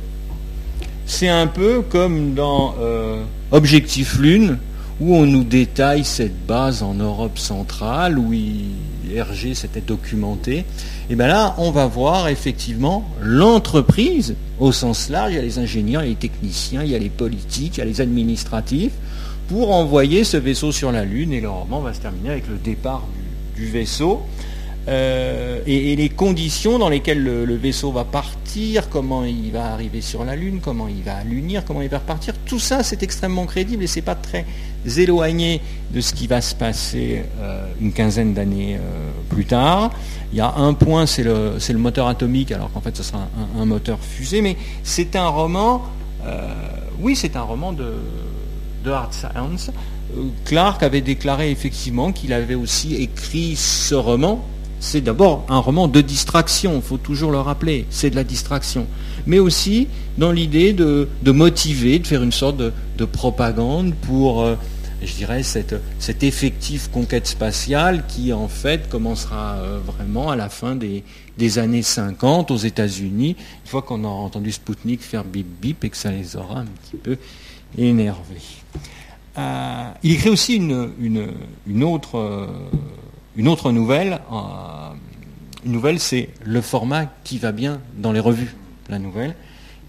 c'est un peu comme dans euh, Objectif Lune, où on nous détaille cette base en Europe centrale, où RG s'était documenté. Et bien là, on va voir effectivement l'entreprise au sens large. Il y a les ingénieurs, il y a les techniciens, il y a les politiques, il y a les administratifs, pour envoyer ce vaisseau sur la Lune. Et le roman va se terminer avec le départ du vaisseau. Euh, et, les conditions dans lesquelles le, vaisseau va partir, comment il va arriver sur la Lune, comment il va l'unir, comment il va repartir, tout ça c'est extrêmement crédible et c'est pas très éloigné de ce qui va se passer euh, une quinzaine d'années euh, plus tard. Il y a un point, c'est le, moteur atomique, alors qu'en fait ce sera un, moteur fusée, mais c'est un roman, oui c'est un roman de, de hard science. Clark avait déclaré effectivement qu'il avait aussi écrit ce roman c'est d'abord un roman de distraction, il faut toujours le rappeler, c'est de la distraction. Mais aussi dans l'idée de, motiver, de faire une sorte de, propagande pour, euh, je dirais, cette, effective conquête spatiale qui en fait commencera euh, vraiment à la fin des, années 50 aux États-Unis, une fois qu'on aura entendu Spoutnik faire bip bip et que ça les aura un petit peu énervés. Euh, il écrit aussi une, autre une autre nouvelle, euh, une nouvelle, c'est le format qui va bien dans les revues, la nouvelle,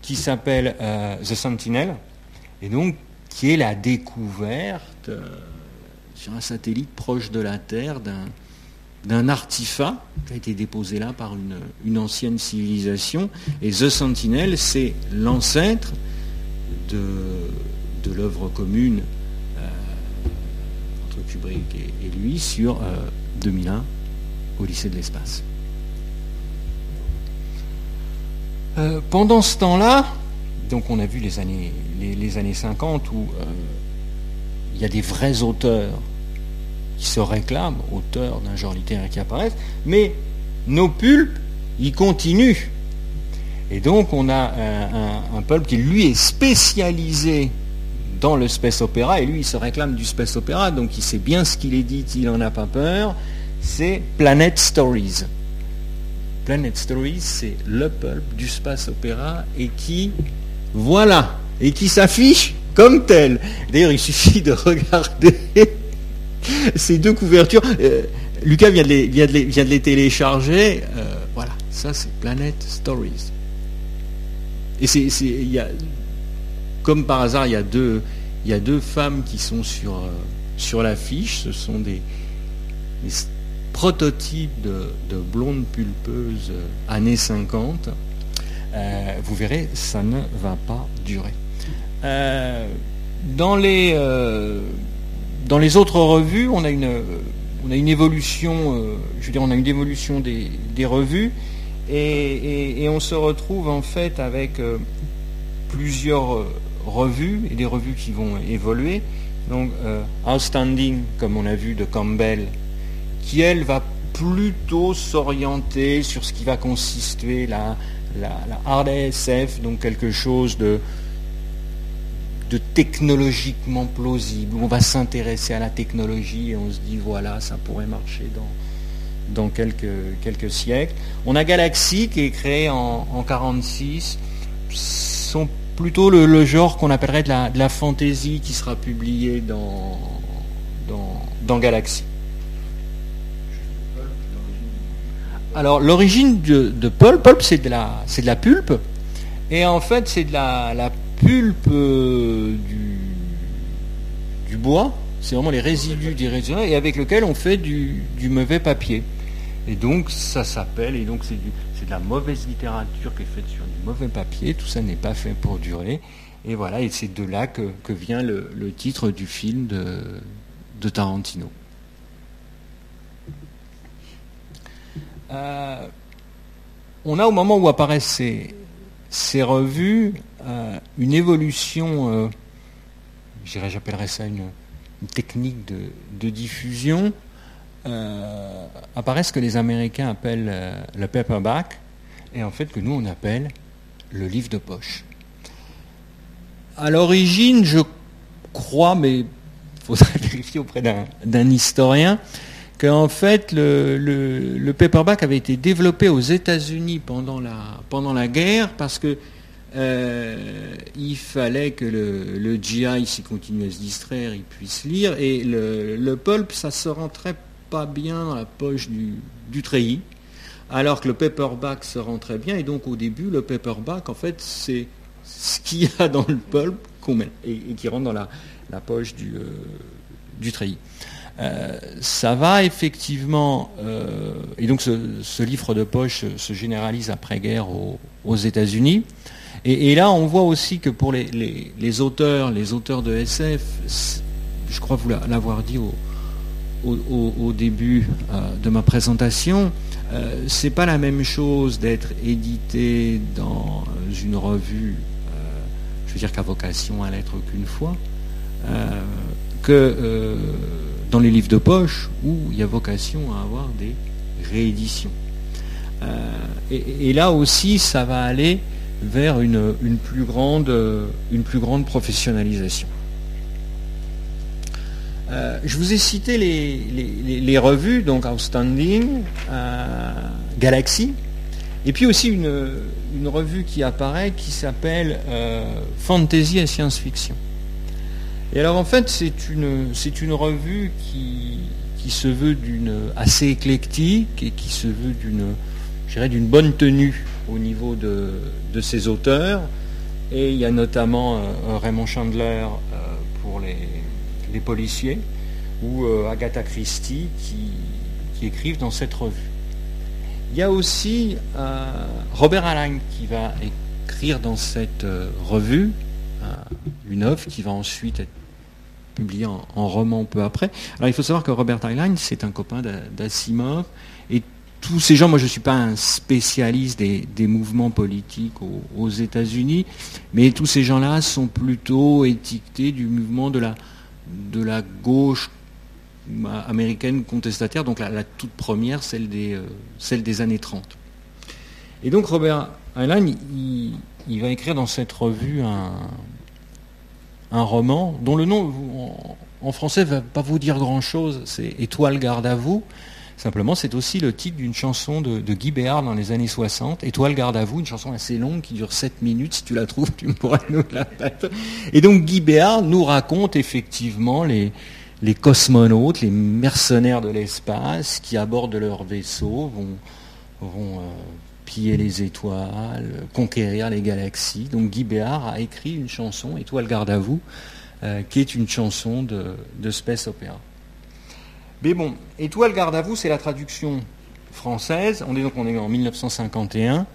qui s'appelle euh, The Sentinel, et donc qui est la découverte euh, sur un satellite proche de la Terre d'un artefact qui a été déposé là par une, ancienne civilisation. Et The Sentinel, c'est l'ancêtre de, de l'œuvre commune entre Kubrick et, lui sur 2001 au lycée de l'espace. Euh, pendant ce temps-là, donc on a vu les années, les, années 50 où euh, il y a des vrais auteurs qui se réclament, auteurs d'un genre littéraire qui apparaissent, mais nos pulpes, ils continuent. Et donc on a un, un, pulp qui lui est spécialisé dans le space opéra, et lui il se réclame du space opéra, donc il sait bien ce qu'il est dit, il n'en a pas peur, c'est Planet Stories. Planet Stories, c'est le pulp du space opéra et qui, voilà, et qui s'affiche comme tel. D'ailleurs, il suffit de regarder ces deux couvertures. Euh, Lucas vient de les, télécharger. Euh, voilà, ça c'est Planet Stories. Et c'est, comme par hasard, il y a deux, femmes qui sont sur, euh, sur l'affiche. Ce sont des, prototype de, blonde pulpeuse euh, années 50, euh, vous verrez, ça ne va pas durer. Euh, dans, les, dans les autres revues, on a une, on a une évolution, je veux dire, on a une évolution des, revues, et, on se retrouve en fait avec plusieurs revues, et des revues qui vont évoluer, Donc Outstanding, comme on a vu de Campbell, qui elle va plutôt s'orienter sur ce qui va consister la, la, hard ASF, donc quelque chose de, de technologiquement plausible. On va s'intéresser à la technologie et on se dit voilà, ça pourrait marcher dans, dans quelques, quelques siècles. On a Galaxy qui est créé en, en 46, sont plutôt le, genre qu'on appellerait de la, de la fantasy qui sera publié dans, dans, dans Galaxy. Alors l'origine de, de, pulp, pulp c'est de de la pulpe, et en fait c'est de la, la pulpe euh, du, du bois, c'est vraiment les résidus des résidus, et avec lequel on fait du, du mauvais papier. Et donc ça s'appelle, et donc c'est de la mauvaise littérature qui est faite sur du mauvais papier, tout ça n'est pas fait pour durer. Et voilà, et c'est de là que, que vient le, le, titre du film de, de Tarantino. Euh, on a au moment où apparaissent ces, revues euh, une évolution, euh, j'appellerais ça une, technique de, diffusion, apparaît ce que les Américains appellent le paperback, et en fait que nous on appelle le livre de poche. À l'origine, je crois, mais il faudrait vérifier auprès d'un historien, qu'en fait le, le, paperback avait été développé aux États-Unis pendant la, pendant la guerre parce que euh, il fallait que le, GI, s'il continue à se distraire, il puisse lire et le, pulp, ça se rentrait pas bien dans la poche du, du treillis, alors que le paperback se rentrait bien et donc au début le paperback en fait c'est ce qu'il y a dans le pulp met et, qui rentre dans la, la poche du, euh, du treillis. Euh, ça va effectivement, euh, et donc ce, livre de poche se généralise après-guerre aux, États-Unis. Et, là, on voit aussi que pour les, auteurs, les auteurs de SF, je crois vous l'avoir dit au, début euh, de ma présentation, c'est pas la même chose d'être édité dans une revue, je veux dire qu'à vocation à l'être qu'une fois, que dans les livres de poche où il y a vocation à avoir des rééditions. Euh, et, là aussi, ça va aller vers une, une, plus, grande, une plus grande professionnalisation. Euh, je vous ai cité les, les, revues, donc Outstanding, euh, Galaxy, et puis aussi une, une revue qui apparaît qui s'appelle euh, Fantasy et Science-Fiction. Et alors en fait, c'est une, une revue qui, qui se veut d'une assez éclectique et qui se veut d'une, bonne tenue au niveau de, de, ses auteurs. Et il y a notamment euh, Raymond Chandler euh, pour les, les, policiers ou euh, Agatha Christie qui, qui, écrivent dans cette revue. Il y a aussi Robert Alain qui va écrire dans cette revue une œuvre qui va ensuite être publié en, roman peu après. Alors il faut savoir que Robert Heinlein, c'est un copain d'Asimov, et tous ces gens, moi je ne suis pas un spécialiste des, mouvements politiques aux, États-Unis, mais tous ces gens-là sont plutôt étiquetés du mouvement de la, de la gauche américaine contestataire, donc la, toute première, celle des, euh, des années 30. Et donc Robert Heinlein, il va écrire dans cette revue un, un roman dont le nom en, français va pas vous dire grand-chose, c'est Étoile garde à vous. Simplement, c'est aussi le titre d'une chanson de, Guy Béard dans les années 60, Étoile garde à vous, une chanson assez longue qui dure 7 minutes. Si tu la trouves, tu pourras nous la mettre. Et donc Guy Béard nous raconte effectivement les, les cosmonautes, les mercenaires de l'espace qui abordent leur vaisseau, vont, vont euh, piller les étoiles, conquérir les galaxies. Donc Guy Béard a écrit une chanson, Étoile garde à vous, euh, qui est une chanson de, de space opéra. Mais bon, Étoile garde à vous, c'est la traduction française. On est donc en 1951.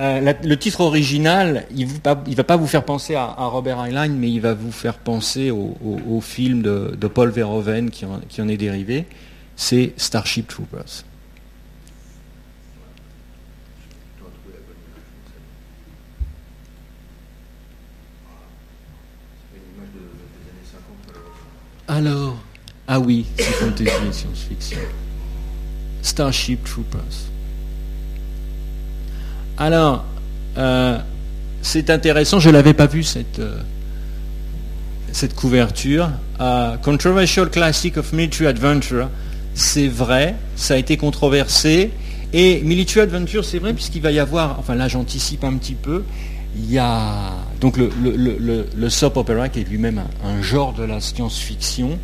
Euh, le titre original, il ne va, pas vous faire penser à, Robert Heinlein, mais il va vous faire penser au, film de, Paul Verhoeven qui en, qui en est dérivé. C'est Starship Troopers. Alors, ah oui, c'est fantasy et science-fiction. Starship Troopers. Alors, euh, c'est intéressant, je ne l'avais pas vu cette, euh, cette couverture. Controversial Classic of Military Adventure, c'est vrai, ça a été controversé. Et Military Adventure, c'est vrai, puisqu'il va y avoir, enfin là j'anticipe un petit peu, il y a donc le, le, soap opera qui est lui-même un, genre de la science-fiction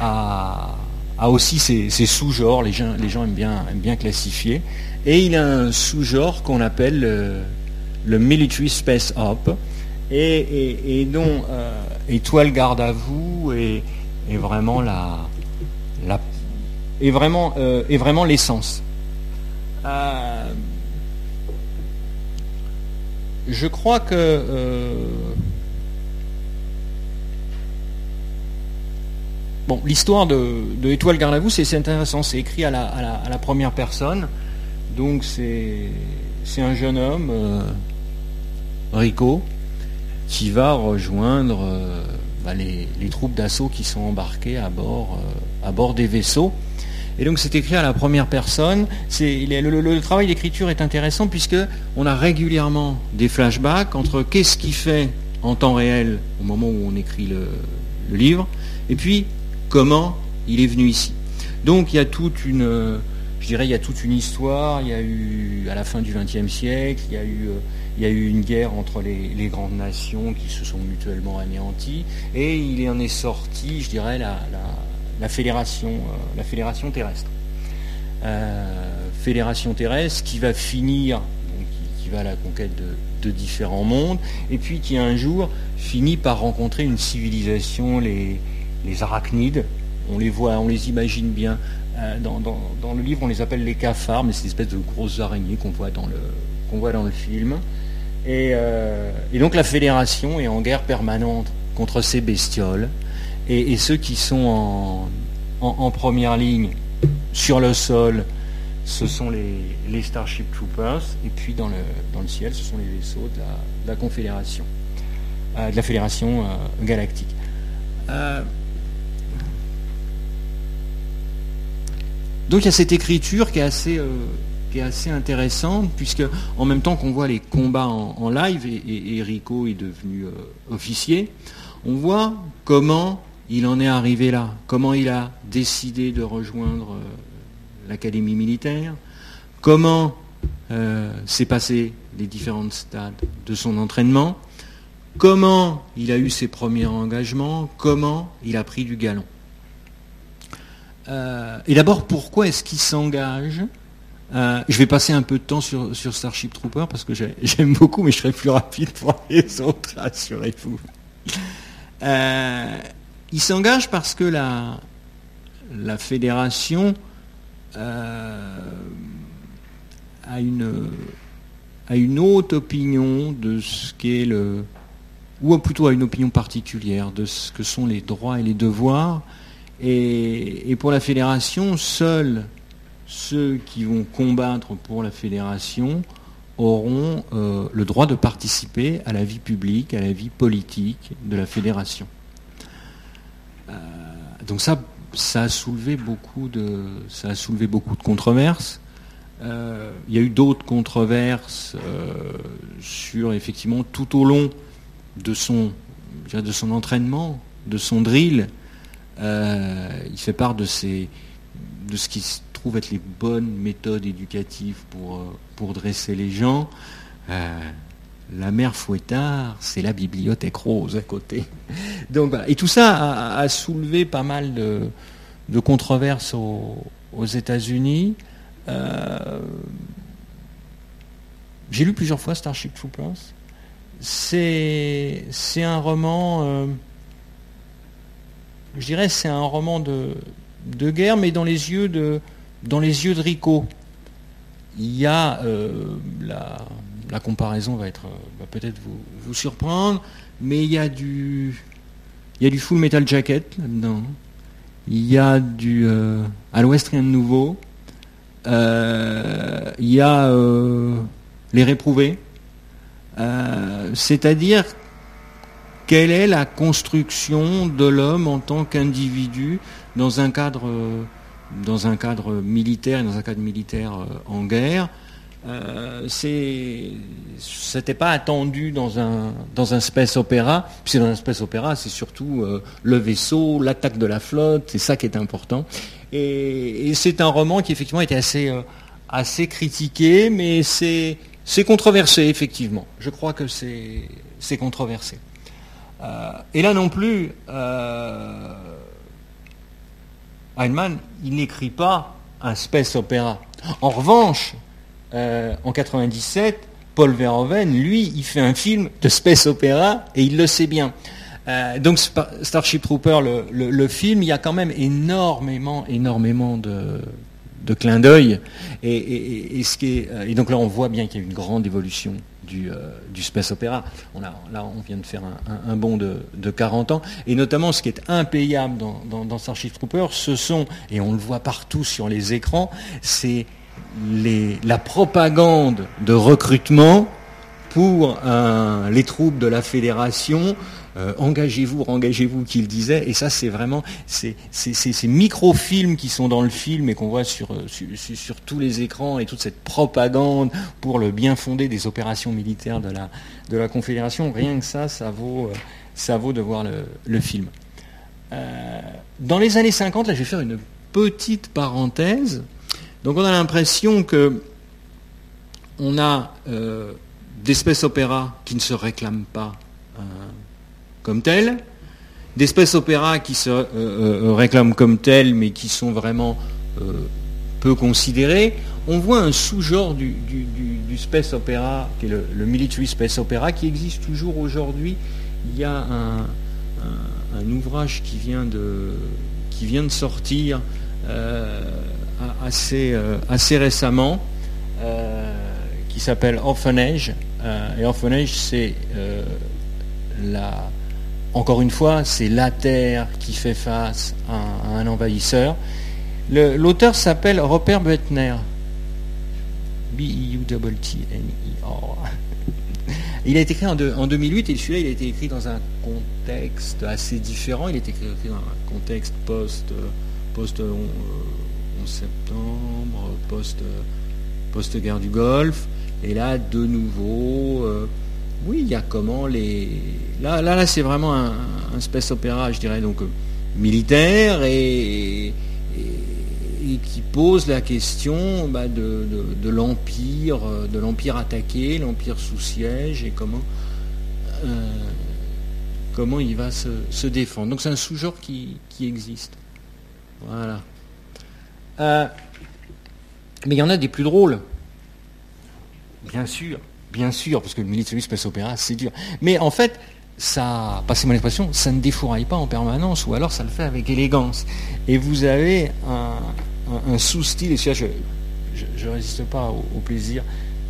a, aussi ses, sous-genres, les gens, les gens aiment, bien, aiment bien classifier. Et il a un sous-genre qu'on appelle le, Military Space Op, et, et, dont euh, Étoile Garde à vous est, vraiment la, la est vraiment, euh, est vraiment l'essence. Euh, je crois que euh, l'histoire de, Étoile Garde à vous, c'est intéressant. C'est écrit à la, première personne. Donc c'est un jeune homme, Rico, qui va rejoindre bah, les, troupes d'assaut qui sont embarquées à bord des vaisseaux. Et donc c'est écrit à la première personne. le, travail d'écriture est intéressant puisque on a régulièrement des flashbacks entre qu'est-ce qu'il fait en temps réel au moment où on écrit le, livre, et puis comment il est venu ici. Donc il y a toute une, je dirais, il y a toute une histoire. Il y a eu à la fin du XXe siècle, il y a eu il y eu une guerre entre les, grandes nations qui se sont mutuellement anéanties, et il en est sorti, je dirais, la euh, la fédération terrestre. Euh, fédération terrestre qui va finir, qui, va à la conquête de, différents mondes, et puis qui un jour finit par rencontrer une civilisation, les, arachnides. On les voit, on les imagine bien. Euh, dans, le livre, on les appelle les cafards, mais c'est une espèce de grosses araignées qu'on voit dans le, film. Et, donc la fédération est en guerre permanente contre ces bestioles. Et, ceux qui sont en, première ligne sur le sol, ce sont les, Starship Troopers, et puis dans le, dans le ciel, ce sont les vaisseaux de la, Confédération, euh, de la Fédération euh, Galactique. Euh, donc il y a cette écriture qui est assez, est assez intéressante, puisque en même temps qu'on voit les combats en, live, et, Rico est devenu officier, on voit comment il en est arrivé là. Comment il a décidé de rejoindre euh, l'académie militaire? Comment euh, s'est passé les différents stades de son entraînement? Comment il a eu ses premiers engagements? Comment il a pris du galon? Euh, Et d'abord, pourquoi est-ce qu'il s'engage? Je vais passer un peu de temps sur, Starship Trooper parce que j'aime beaucoup, mais je serai plus rapide pour les autres, assurez-vous. Il s'engage parce que la, fédération euh, a, une, haute opinion de ce qu'est le. ou plutôt a une opinion particulière de ce que sont les droits et les devoirs. Et, pour la fédération, seuls ceux qui vont combattre pour la fédération auront euh, le droit de participer à la vie publique, à la vie politique de la fédération. Euh, donc ça, ça a soulevé beaucoup de, ça a soulevé beaucoup de controverses. Euh, il y a eu d'autres controverses euh, sur effectivement tout au long de son, de son entraînement, de son drill. il fait part de, de ce qui se trouve être les bonnes méthodes éducatives pour, pour dresser les gens. La mère Fouettard, c'est la bibliothèque rose à côté. Donc, Et tout ça a, soulevé pas mal de, controverses aux, États-Unis. Euh, j'ai lu plusieurs fois Starship Troopers. C'est, c'est un roman, euh, je dirais, c'est un roman de, guerre, mais dans les yeux de, dans les yeux de Rico. Il y a euh, la, la comparaison va être va peut-être vous, surprendre, mais il y a du il y a du Full Metal Jacket là-dedans. Il y a du euh, à l'Ouest rien de nouveau. Euh, il y a euh, les réprouvés. C'est-à-dire quelle est la construction de l'homme en tant qu'individu dans un cadre dans un cadre militaire dans un cadre militaire en guerre euh, c'était pas attendu dans un, dans un space opéra. Puis dans un space opéra, c'est surtout euh, le vaisseau, l'attaque de la flotte, c'est ça qui est important. Et, c'est un roman qui effectivement était assez, euh, assez critiqué, mais c'est, controversé effectivement. Je crois que c'est, c'est controversé. Euh, et là non plus, Heinemann, il n'écrit pas un space opéra. En revanche, euh, en 97, Paul Verhoeven, lui, il fait un film de space opéra et il le sait bien. Euh, donc Starship Trooper, le, film, il y a quand même énormément, énormément de, clins d'œil. Et, ce qui est, euh, et donc là, on voit bien qu'il y a une grande évolution du, space opéra. On a, là, on vient de faire un, bond de, 40 ans. Et notamment, ce qui est impayable dans, dans Starship Trooper, ce sont, et on le voit partout sur les écrans, c'est la propagande de recrutement pour les troupes de la fédération. Euh, engagez-vous, engagez-vous qu'il disait. Et ça, c'est vraiment ces micro-films qui sont dans le film et qu'on voit sur, sur, tous les écrans et toute cette propagande pour le bien fondé des opérations militaires de la, Confédération. Rien que ça, ça vaut, euh, de voir le, film. Euh, dans les années 50, là, je vais faire une petite parenthèse. Donc on a l'impression que on a euh, des opéras qui ne se réclament pas euh, comme tels, des opéras qui se euh, réclament comme tels mais qui sont vraiment peu considérés. On voit un sous-genre du, space opéra, qui est le, military space opéra, qui existe toujours aujourd'hui. Il y a un, ouvrage qui vient de, sortir assez récemment euh, qui s'appelle Orphanage. Euh, et Orphanage, c'est la, encore une fois, c'est la Terre qui fait face à, un envahisseur. L'auteur s'appelle Robert Bettner. B-E-U-T-T-N-E-R. Il a été écrit en, en 2008 et celui-là, il a été écrit dans un contexte assez différent. Il a été écrit dans un contexte post, post septembre, post, post-guerre du Golfe. Et là, de nouveau, euh, oui, il y a comment les. Là, là, là c'est vraiment un, space opéra, je dirais, donc euh, militaire et, qui pose la question bah, de, l'empire, euh, de l'empire attaqué, l'empire sous siège et comment. comment il va se, défendre. Donc c'est un sous-genre qui, qui existe. Voilà. Euh, mais il y en a des plus drôles. Bien sûr, bien sûr, parce que le military space opéra, c'est dur. Mais en fait, ça, passez mon expression, ça ne défouraille pas en permanence, ou alors ça le fait avec élégance. Et vous avez un, sous-style, et je ne résiste pas au, plaisir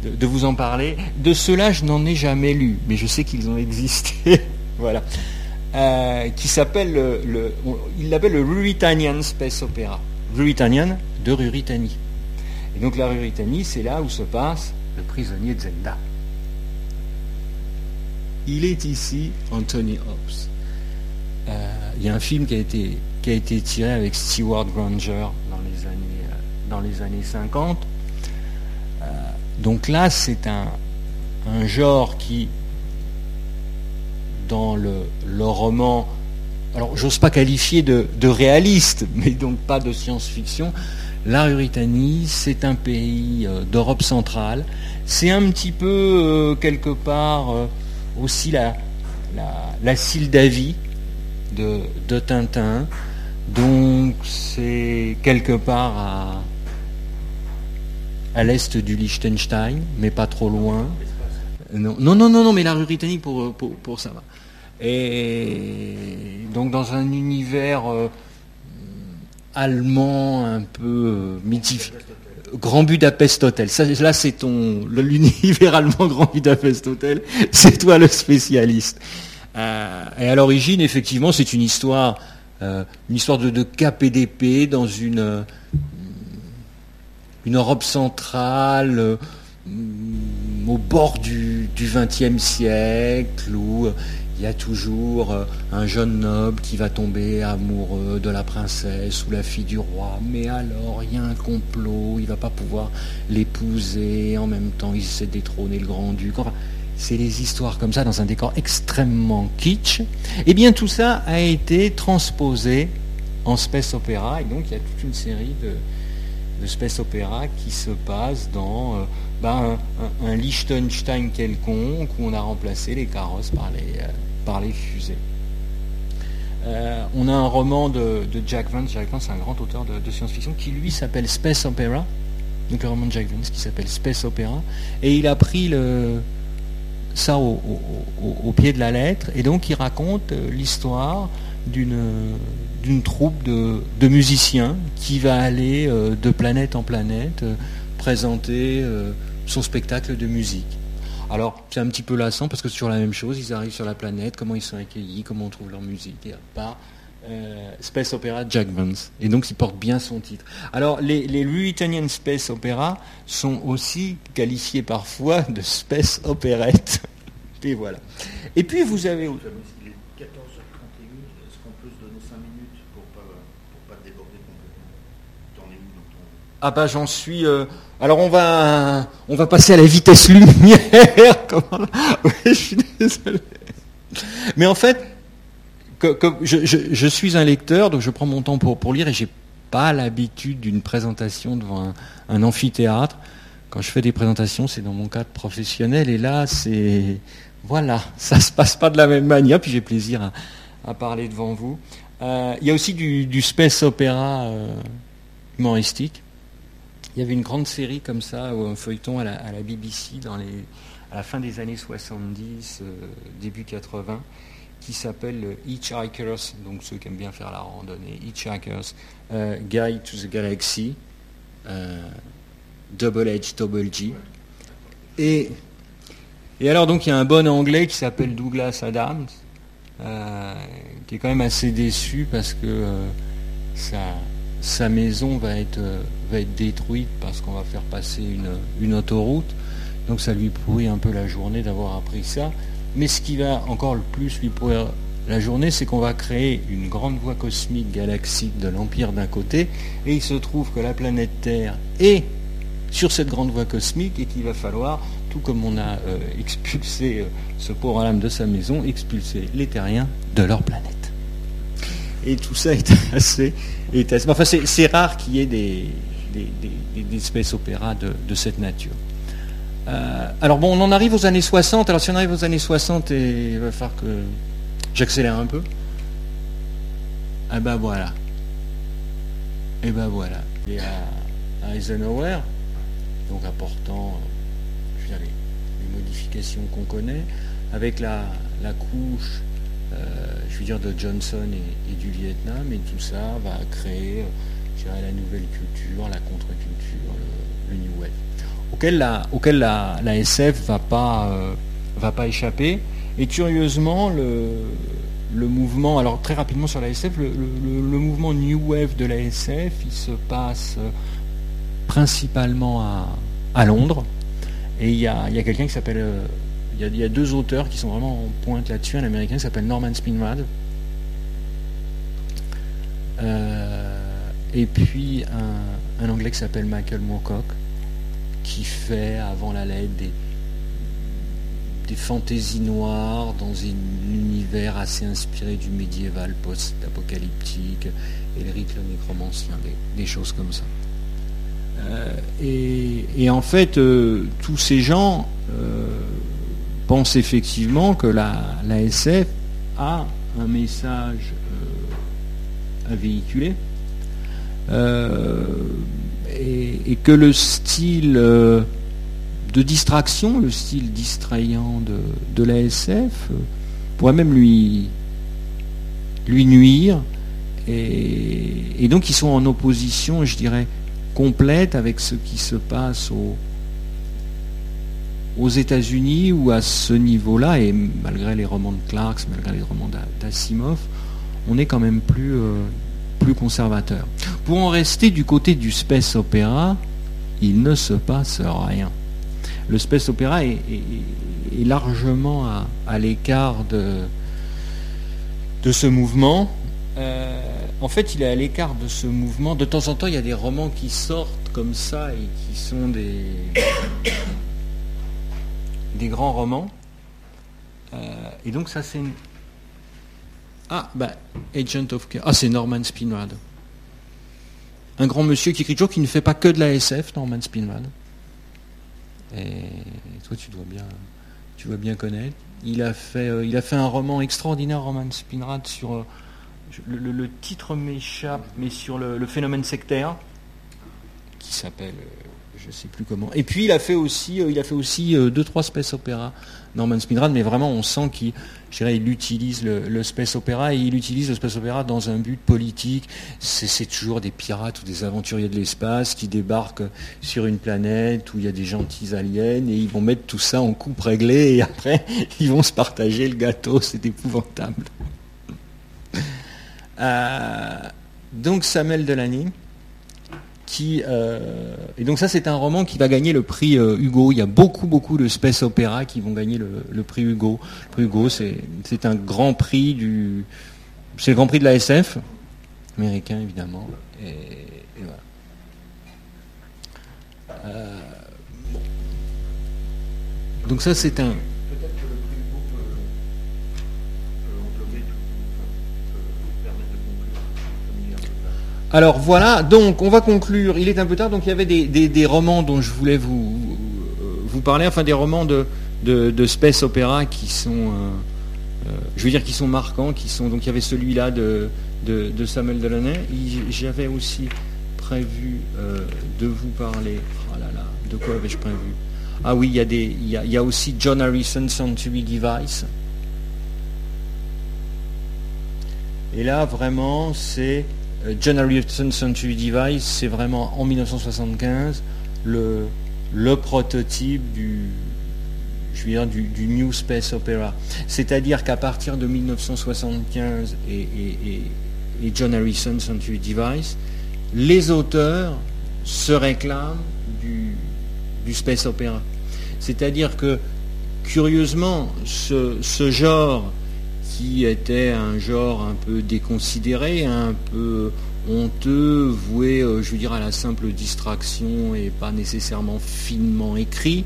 de, vous en parler. De cela, je n'en ai jamais lu, mais je sais qu'ils ont existé. voilà. Euh, qui s'appelle le, il l'appelle le Ruritanian Space Opera. Ruritanian de Ruritanie. Et donc la Ruritanie, c'est là où se passe le prisonnier de Zenda. Il est ici Anthony Hobbs. Euh, il y a un film qui a été, qui a été tiré avec Stewart Granger dans les années, euh, dans les années 50. Euh, donc là, c'est un, un genre qui, dans le, le roman alors j'ose pas qualifier de, réaliste, mais donc pas de science-fiction. La Ruritanie, c'est un pays euh, d'Europe centrale. C'est un petit peu, euh, quelque part, euh, aussi la, la, Sildavie de, de, Tintin. Donc c'est quelque part à, à l'est du Liechtenstein, mais pas trop loin. Non, non, non, non, mais la Ruritanie, pour, pour, pour ça va. Et donc dans un univers euh, allemand un peu euh, mythique. Grand Budapest Hotel. Là, c'est ton l'univers allemand Grand Budapest Hotel. C'est toi le spécialiste. Euh, et à l'origine, effectivement, c'est une histoire, une histoire de, KPDP dans une une Europe centrale au bord du XXe siècle où il y a toujours euh, un jeune noble qui va tomber amoureux de la princesse ou la fille du roi, mais alors il y a un complot, il ne va pas pouvoir l'épouser, en même temps il essaie de détrôner le grand-duc. c'est les histoires comme ça dans un décor extrêmement kitsch. Eh bien tout ça a été transposé en space opéra, et donc il y a toute une série de, space opéra qui se passe dans... Euh, ben, un, Liechtenstein quelconque où on a remplacé les carrosses par les, euh, fusées. Euh, on a un roman de, Jack Vance, Jack Vance c'est un grand auteur de, science-fiction, qui lui s'appelle Space Opera, donc le roman de Jack Vance qui s'appelle Space Opera, et il a pris ça au, pied de la lettre, et donc il raconte euh, l'histoire d'une troupe de, musiciens qui va aller de planète en planète présenter son spectacle de musique. Alors, c'est un petit peu lassant parce que c'est toujours la même chose. Ils arrivent sur la planète, comment ils sont accueillis, comment on trouve leur musique, et pas euh, Space Opera Jack Vance. Et donc, il porte bien son titre. Alors, les, les Space Opera sont aussi qualifiés parfois de Space Operette. et voilà. Et puis, vous avez... 14h31, est-ce qu'on peut se donner 5 minutes pour pas déborder complètement Ah bah j'en suis... Euh, alors on va, passer à la vitesse lumière. Mais en fait, je, suis un lecteur, donc je prends mon temps pour, pour lire et j'ai pas l'habitude d'une présentation devant un, amphithéâtre. Quand je fais des présentations, c'est dans mon cadre professionnel et là, c'est voilà, ça se passe pas de la même manière. Puis j'ai plaisir à, parler devant vous. Euh, il y a aussi du, space opéra euh, humoristique. Il y avait une grande série comme ça, un feuilleton à la, BBC à la fin des années 70, euh, début 80, qui s'appelle Hitchhikers, donc ceux qui aiment bien faire la randonnée, Hitchhikers, euh, Guide to the Galaxy, euh, Double H, Double G. Et, et alors donc il y a un bon anglais qui s'appelle Douglas Adams, qui est quand même assez déçu parce que ça sa maison va être, euh, va être détruite parce qu'on va faire passer une, autoroute. Donc ça lui pourrit un peu la journée d'avoir appris ça. Mais ce qui va encore le plus lui pourrir la journée, c'est qu'on va créer une grande voie cosmique galaxique de l'Empire d'un côté, et il se trouve que la planète Terre est sur cette grande voie cosmique et qu'il va falloir, tout comme on a euh, expulsé euh, ce pauvre âme de sa maison, expulser les terriens de leur planète. Et tout ça est assez Enfin, c'est rare qu'il y ait des, espèces opéras de, cette nature. Euh, alors bon, on en arrive aux années 60. Alors si on arrive aux années 60, et il va falloir que j'accélère un peu. Ah ben voilà. Et ben voilà. Et à, Eisenhower, donc apportant je veux dire, les, modifications qu'on connaît, avec la, couche euh, je veux dire, de Johnson et, du Vietnam, et tout ça va créer, dirais, la nouvelle culture, la contre-culture, le, New Wave, auquel la, SF va pas, euh, va pas échapper. Et curieusement, le, mouvement, alors très rapidement sur la SF, le, mouvement New Wave de la SF, il se passe principalement à, Londres. Et il y a quelqu'un qui s'appelle il y, a, deux auteurs qui sont vraiment en pointe là-dessus. Un américain qui s'appelle Norman Spinrad. Euh, et puis un, anglais qui s'appelle Michael Moorcock, qui fait avant la lettre des, fantaisies noires dans un univers assez inspiré du médiéval post-apocalyptique, Elric le nécromancien, des, des choses comme ça. Euh, et, en fait, euh, tous ces gens pense effectivement que la, SF a un message euh, à véhiculer euh, et, que le style euh, de distraction, le style distrayant de, la SF pourrait même lui, nuire et, donc ils sont en opposition, je dirais, complète avec ce qui se passe au, aux États-Unis ou à ce niveau-là, et malgré les romans de Clarks, malgré les romans d'Asimov, on est quand même plus, euh, plus conservateur. Pour en rester du côté du space opéra, il ne se passe rien. Le space opéra est, largement à, l'écart de, de ce mouvement. en fait, il est à l'écart de ce mouvement. De temps en temps, il y a des romans qui sortent comme ça et qui sont des, des grands romans. et donc ça, c'est une... Ah, bah, Agent of. Ah, c'est Norman Spinrad. Un grand monsieur qui écrit toujours qui ne fait pas que de la SF, Norman Spinrad. Et toi, tu dois bien, tu dois bien connaître. Il a fait, euh, un roman extraordinaire, Norman Spinrad, sur euh, le, titre m'échappe, mais sur le, phénomène sectaire, qui s'appelle, euh, je ne sais plus comment. Et puis il a fait aussi, il a fait aussi deux trois space opéras Norman Spinrad, mais vraiment on sent qu'il il utilise le, space opéra et il utilise le space opéra dans un but politique. C'est toujours des pirates ou des aventuriers de l'espace qui débarquent sur une planète où il y a des gentils aliens et ils vont mettre tout ça en coupe réglée et après ils vont se partager le gâteau. C'est épouvantable. Euh, donc Samuel Delany qui euh, et donc ça c'est un roman qui va gagner le prix euh, Hugo. Il y a beaucoup beaucoup de space opéra qui vont gagner le, prix Hugo. Prix Hugo c'est un grand prix du c'est le grand prix de la SF américain évidemment. Euh, donc ça c'est un Alors voilà, donc on va conclure. Il est un peu tard, donc il y avait des, romans dont je voulais vous, vous parler, enfin des romans de, space sont, euh, euh, qui sont marquants, qui sont. Donc il y avait celui-là de, Samuel Delaney. J'avais aussi prévu euh, de vous parler. Oh là là, de quoi avais-je prévu? Ah oui, il y, a des, il, y a, il y a aussi John Harrison Century Device. Et là, vraiment, c'est euh, Generation Century Device, c'est vraiment en 1975 le, prototype du, je du, New Space Opera. C'est-à-dire qu'à partir de 1975 et, John Harrison Century Device, les auteurs se réclament du, Space Opera. C'est-à-dire que, curieusement, ce genre qui était un genre un peu déconsidéré, un peu honteux, voué, euh, je veux dire, à la simple distraction et pas nécessairement finement écrit,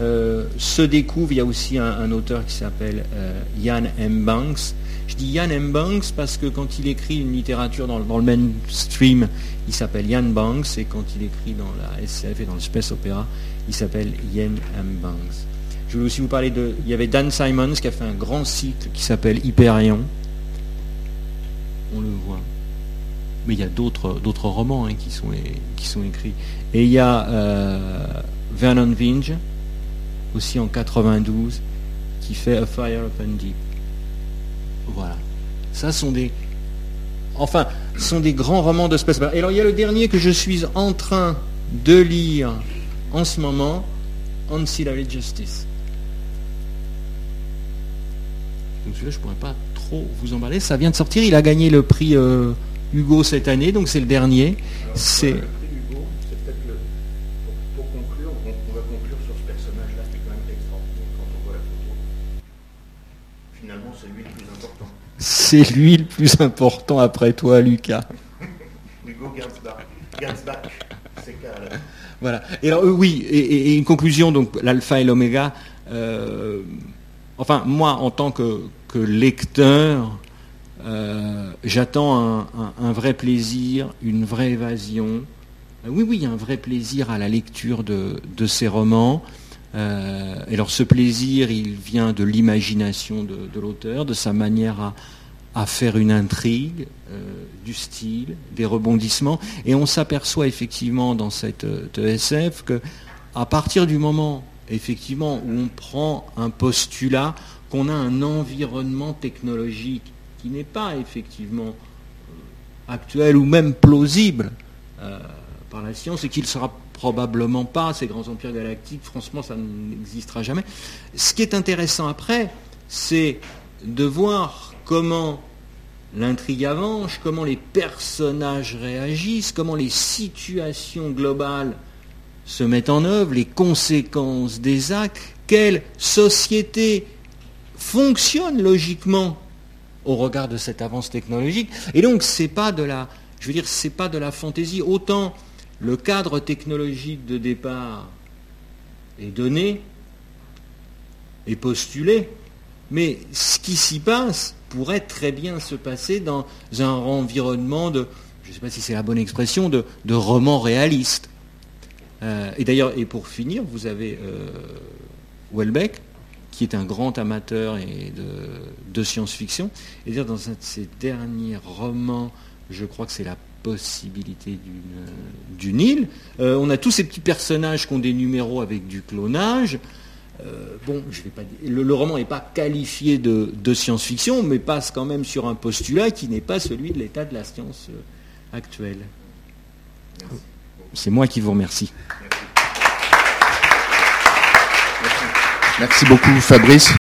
euh, se découvre, il y a aussi un, auteur qui s'appelle euh, Ian M. Banks. Je dis Ian M. Banks parce que quand il écrit une littérature dans, le mainstream, il s'appelle Ian Banks, et quand il écrit dans la SF et dans le space opéra, il s'appelle Ian M. Banks. Je voulais aussi vous parler de. Il y avait Dan Simons qui a fait un grand cycle qui s'appelle Hyperion. On le voit. Mais il y a d'autres, romans hein, qui, sont, qui sont écrits. Et il y a euh, Vernon Vinge, aussi en 92, qui fait A Fire Upon Deep. Voilà. Ça sont des. Enfin, sont des grands romans de space. Et alors il y a le dernier que je suis en train de lire en ce moment, Ancillary Justice. Donc celui-là, je ne pourrais pas trop vous en parler. Ça vient de sortir, il a gagné le prix euh, Hugo cette année, donc c'est le dernier. C'est... Pour, conclure, on, va conclure sur ce personnage-là qui est quand même extraordinaire quand on voit la photo. Finalement, c'est lui le plus important. C'est lui le plus important après toi, Lucas. Hugo Gernsbach. c'est Voilà. Et alors, euh, oui, et, une conclusion, donc l'alpha et l'oméga. Euh, enfin, moi, en tant que, lecteur, euh, j'attends un, vrai plaisir, une vraie évasion. Euh, oui, oui, un vrai plaisir à la lecture de, ces romans. Euh, alors ce plaisir, il vient de l'imagination de, l'auteur, de sa manière à, faire une intrigue, du style, des rebondissements. Et on s'aperçoit effectivement dans cette ESF que à partir du moment effectivement, où on prend un postulat qu'on a un environnement technologique qui n'est pas effectivement euh, actuel ou même plausible euh, par la science et qu'il ne sera probablement pas, ces grands empires galactiques, franchement, ça n'existera jamais. Ce qui est intéressant après, c'est de voir comment l'intrigue avance, comment les personnages réagissent, comment les situations globales se mettent en œuvre, les conséquences des actes, quelle société fonctionne logiquement au regard de cette avance technologique. Et donc, c'est pas de la, je veux dire, c'est pas de la fantaisie. Autant le cadre technologique de départ est donné, est postulé, mais ce qui s'y passe pourrait très bien se passer dans un environnement de, je ne sais pas si c'est la bonne expression, de, roman réaliste. Euh, et d'ailleurs, et pour finir, vous avez euh, Welbeck, qui est un grand amateur et de, science-fiction. Et dire dans un de ses derniers romans, je crois que c'est la possibilité d'une île. Euh, on a tous ces petits personnages qui ont des numéros avec du clonage. Euh, bon, je vais pas le, roman n'est pas qualifié de, science-fiction, mais passe quand même sur un postulat qui n'est pas celui de l'état de la science euh, actuelle. C'est moi qui vous remercie. Merci beaucoup Fabrice.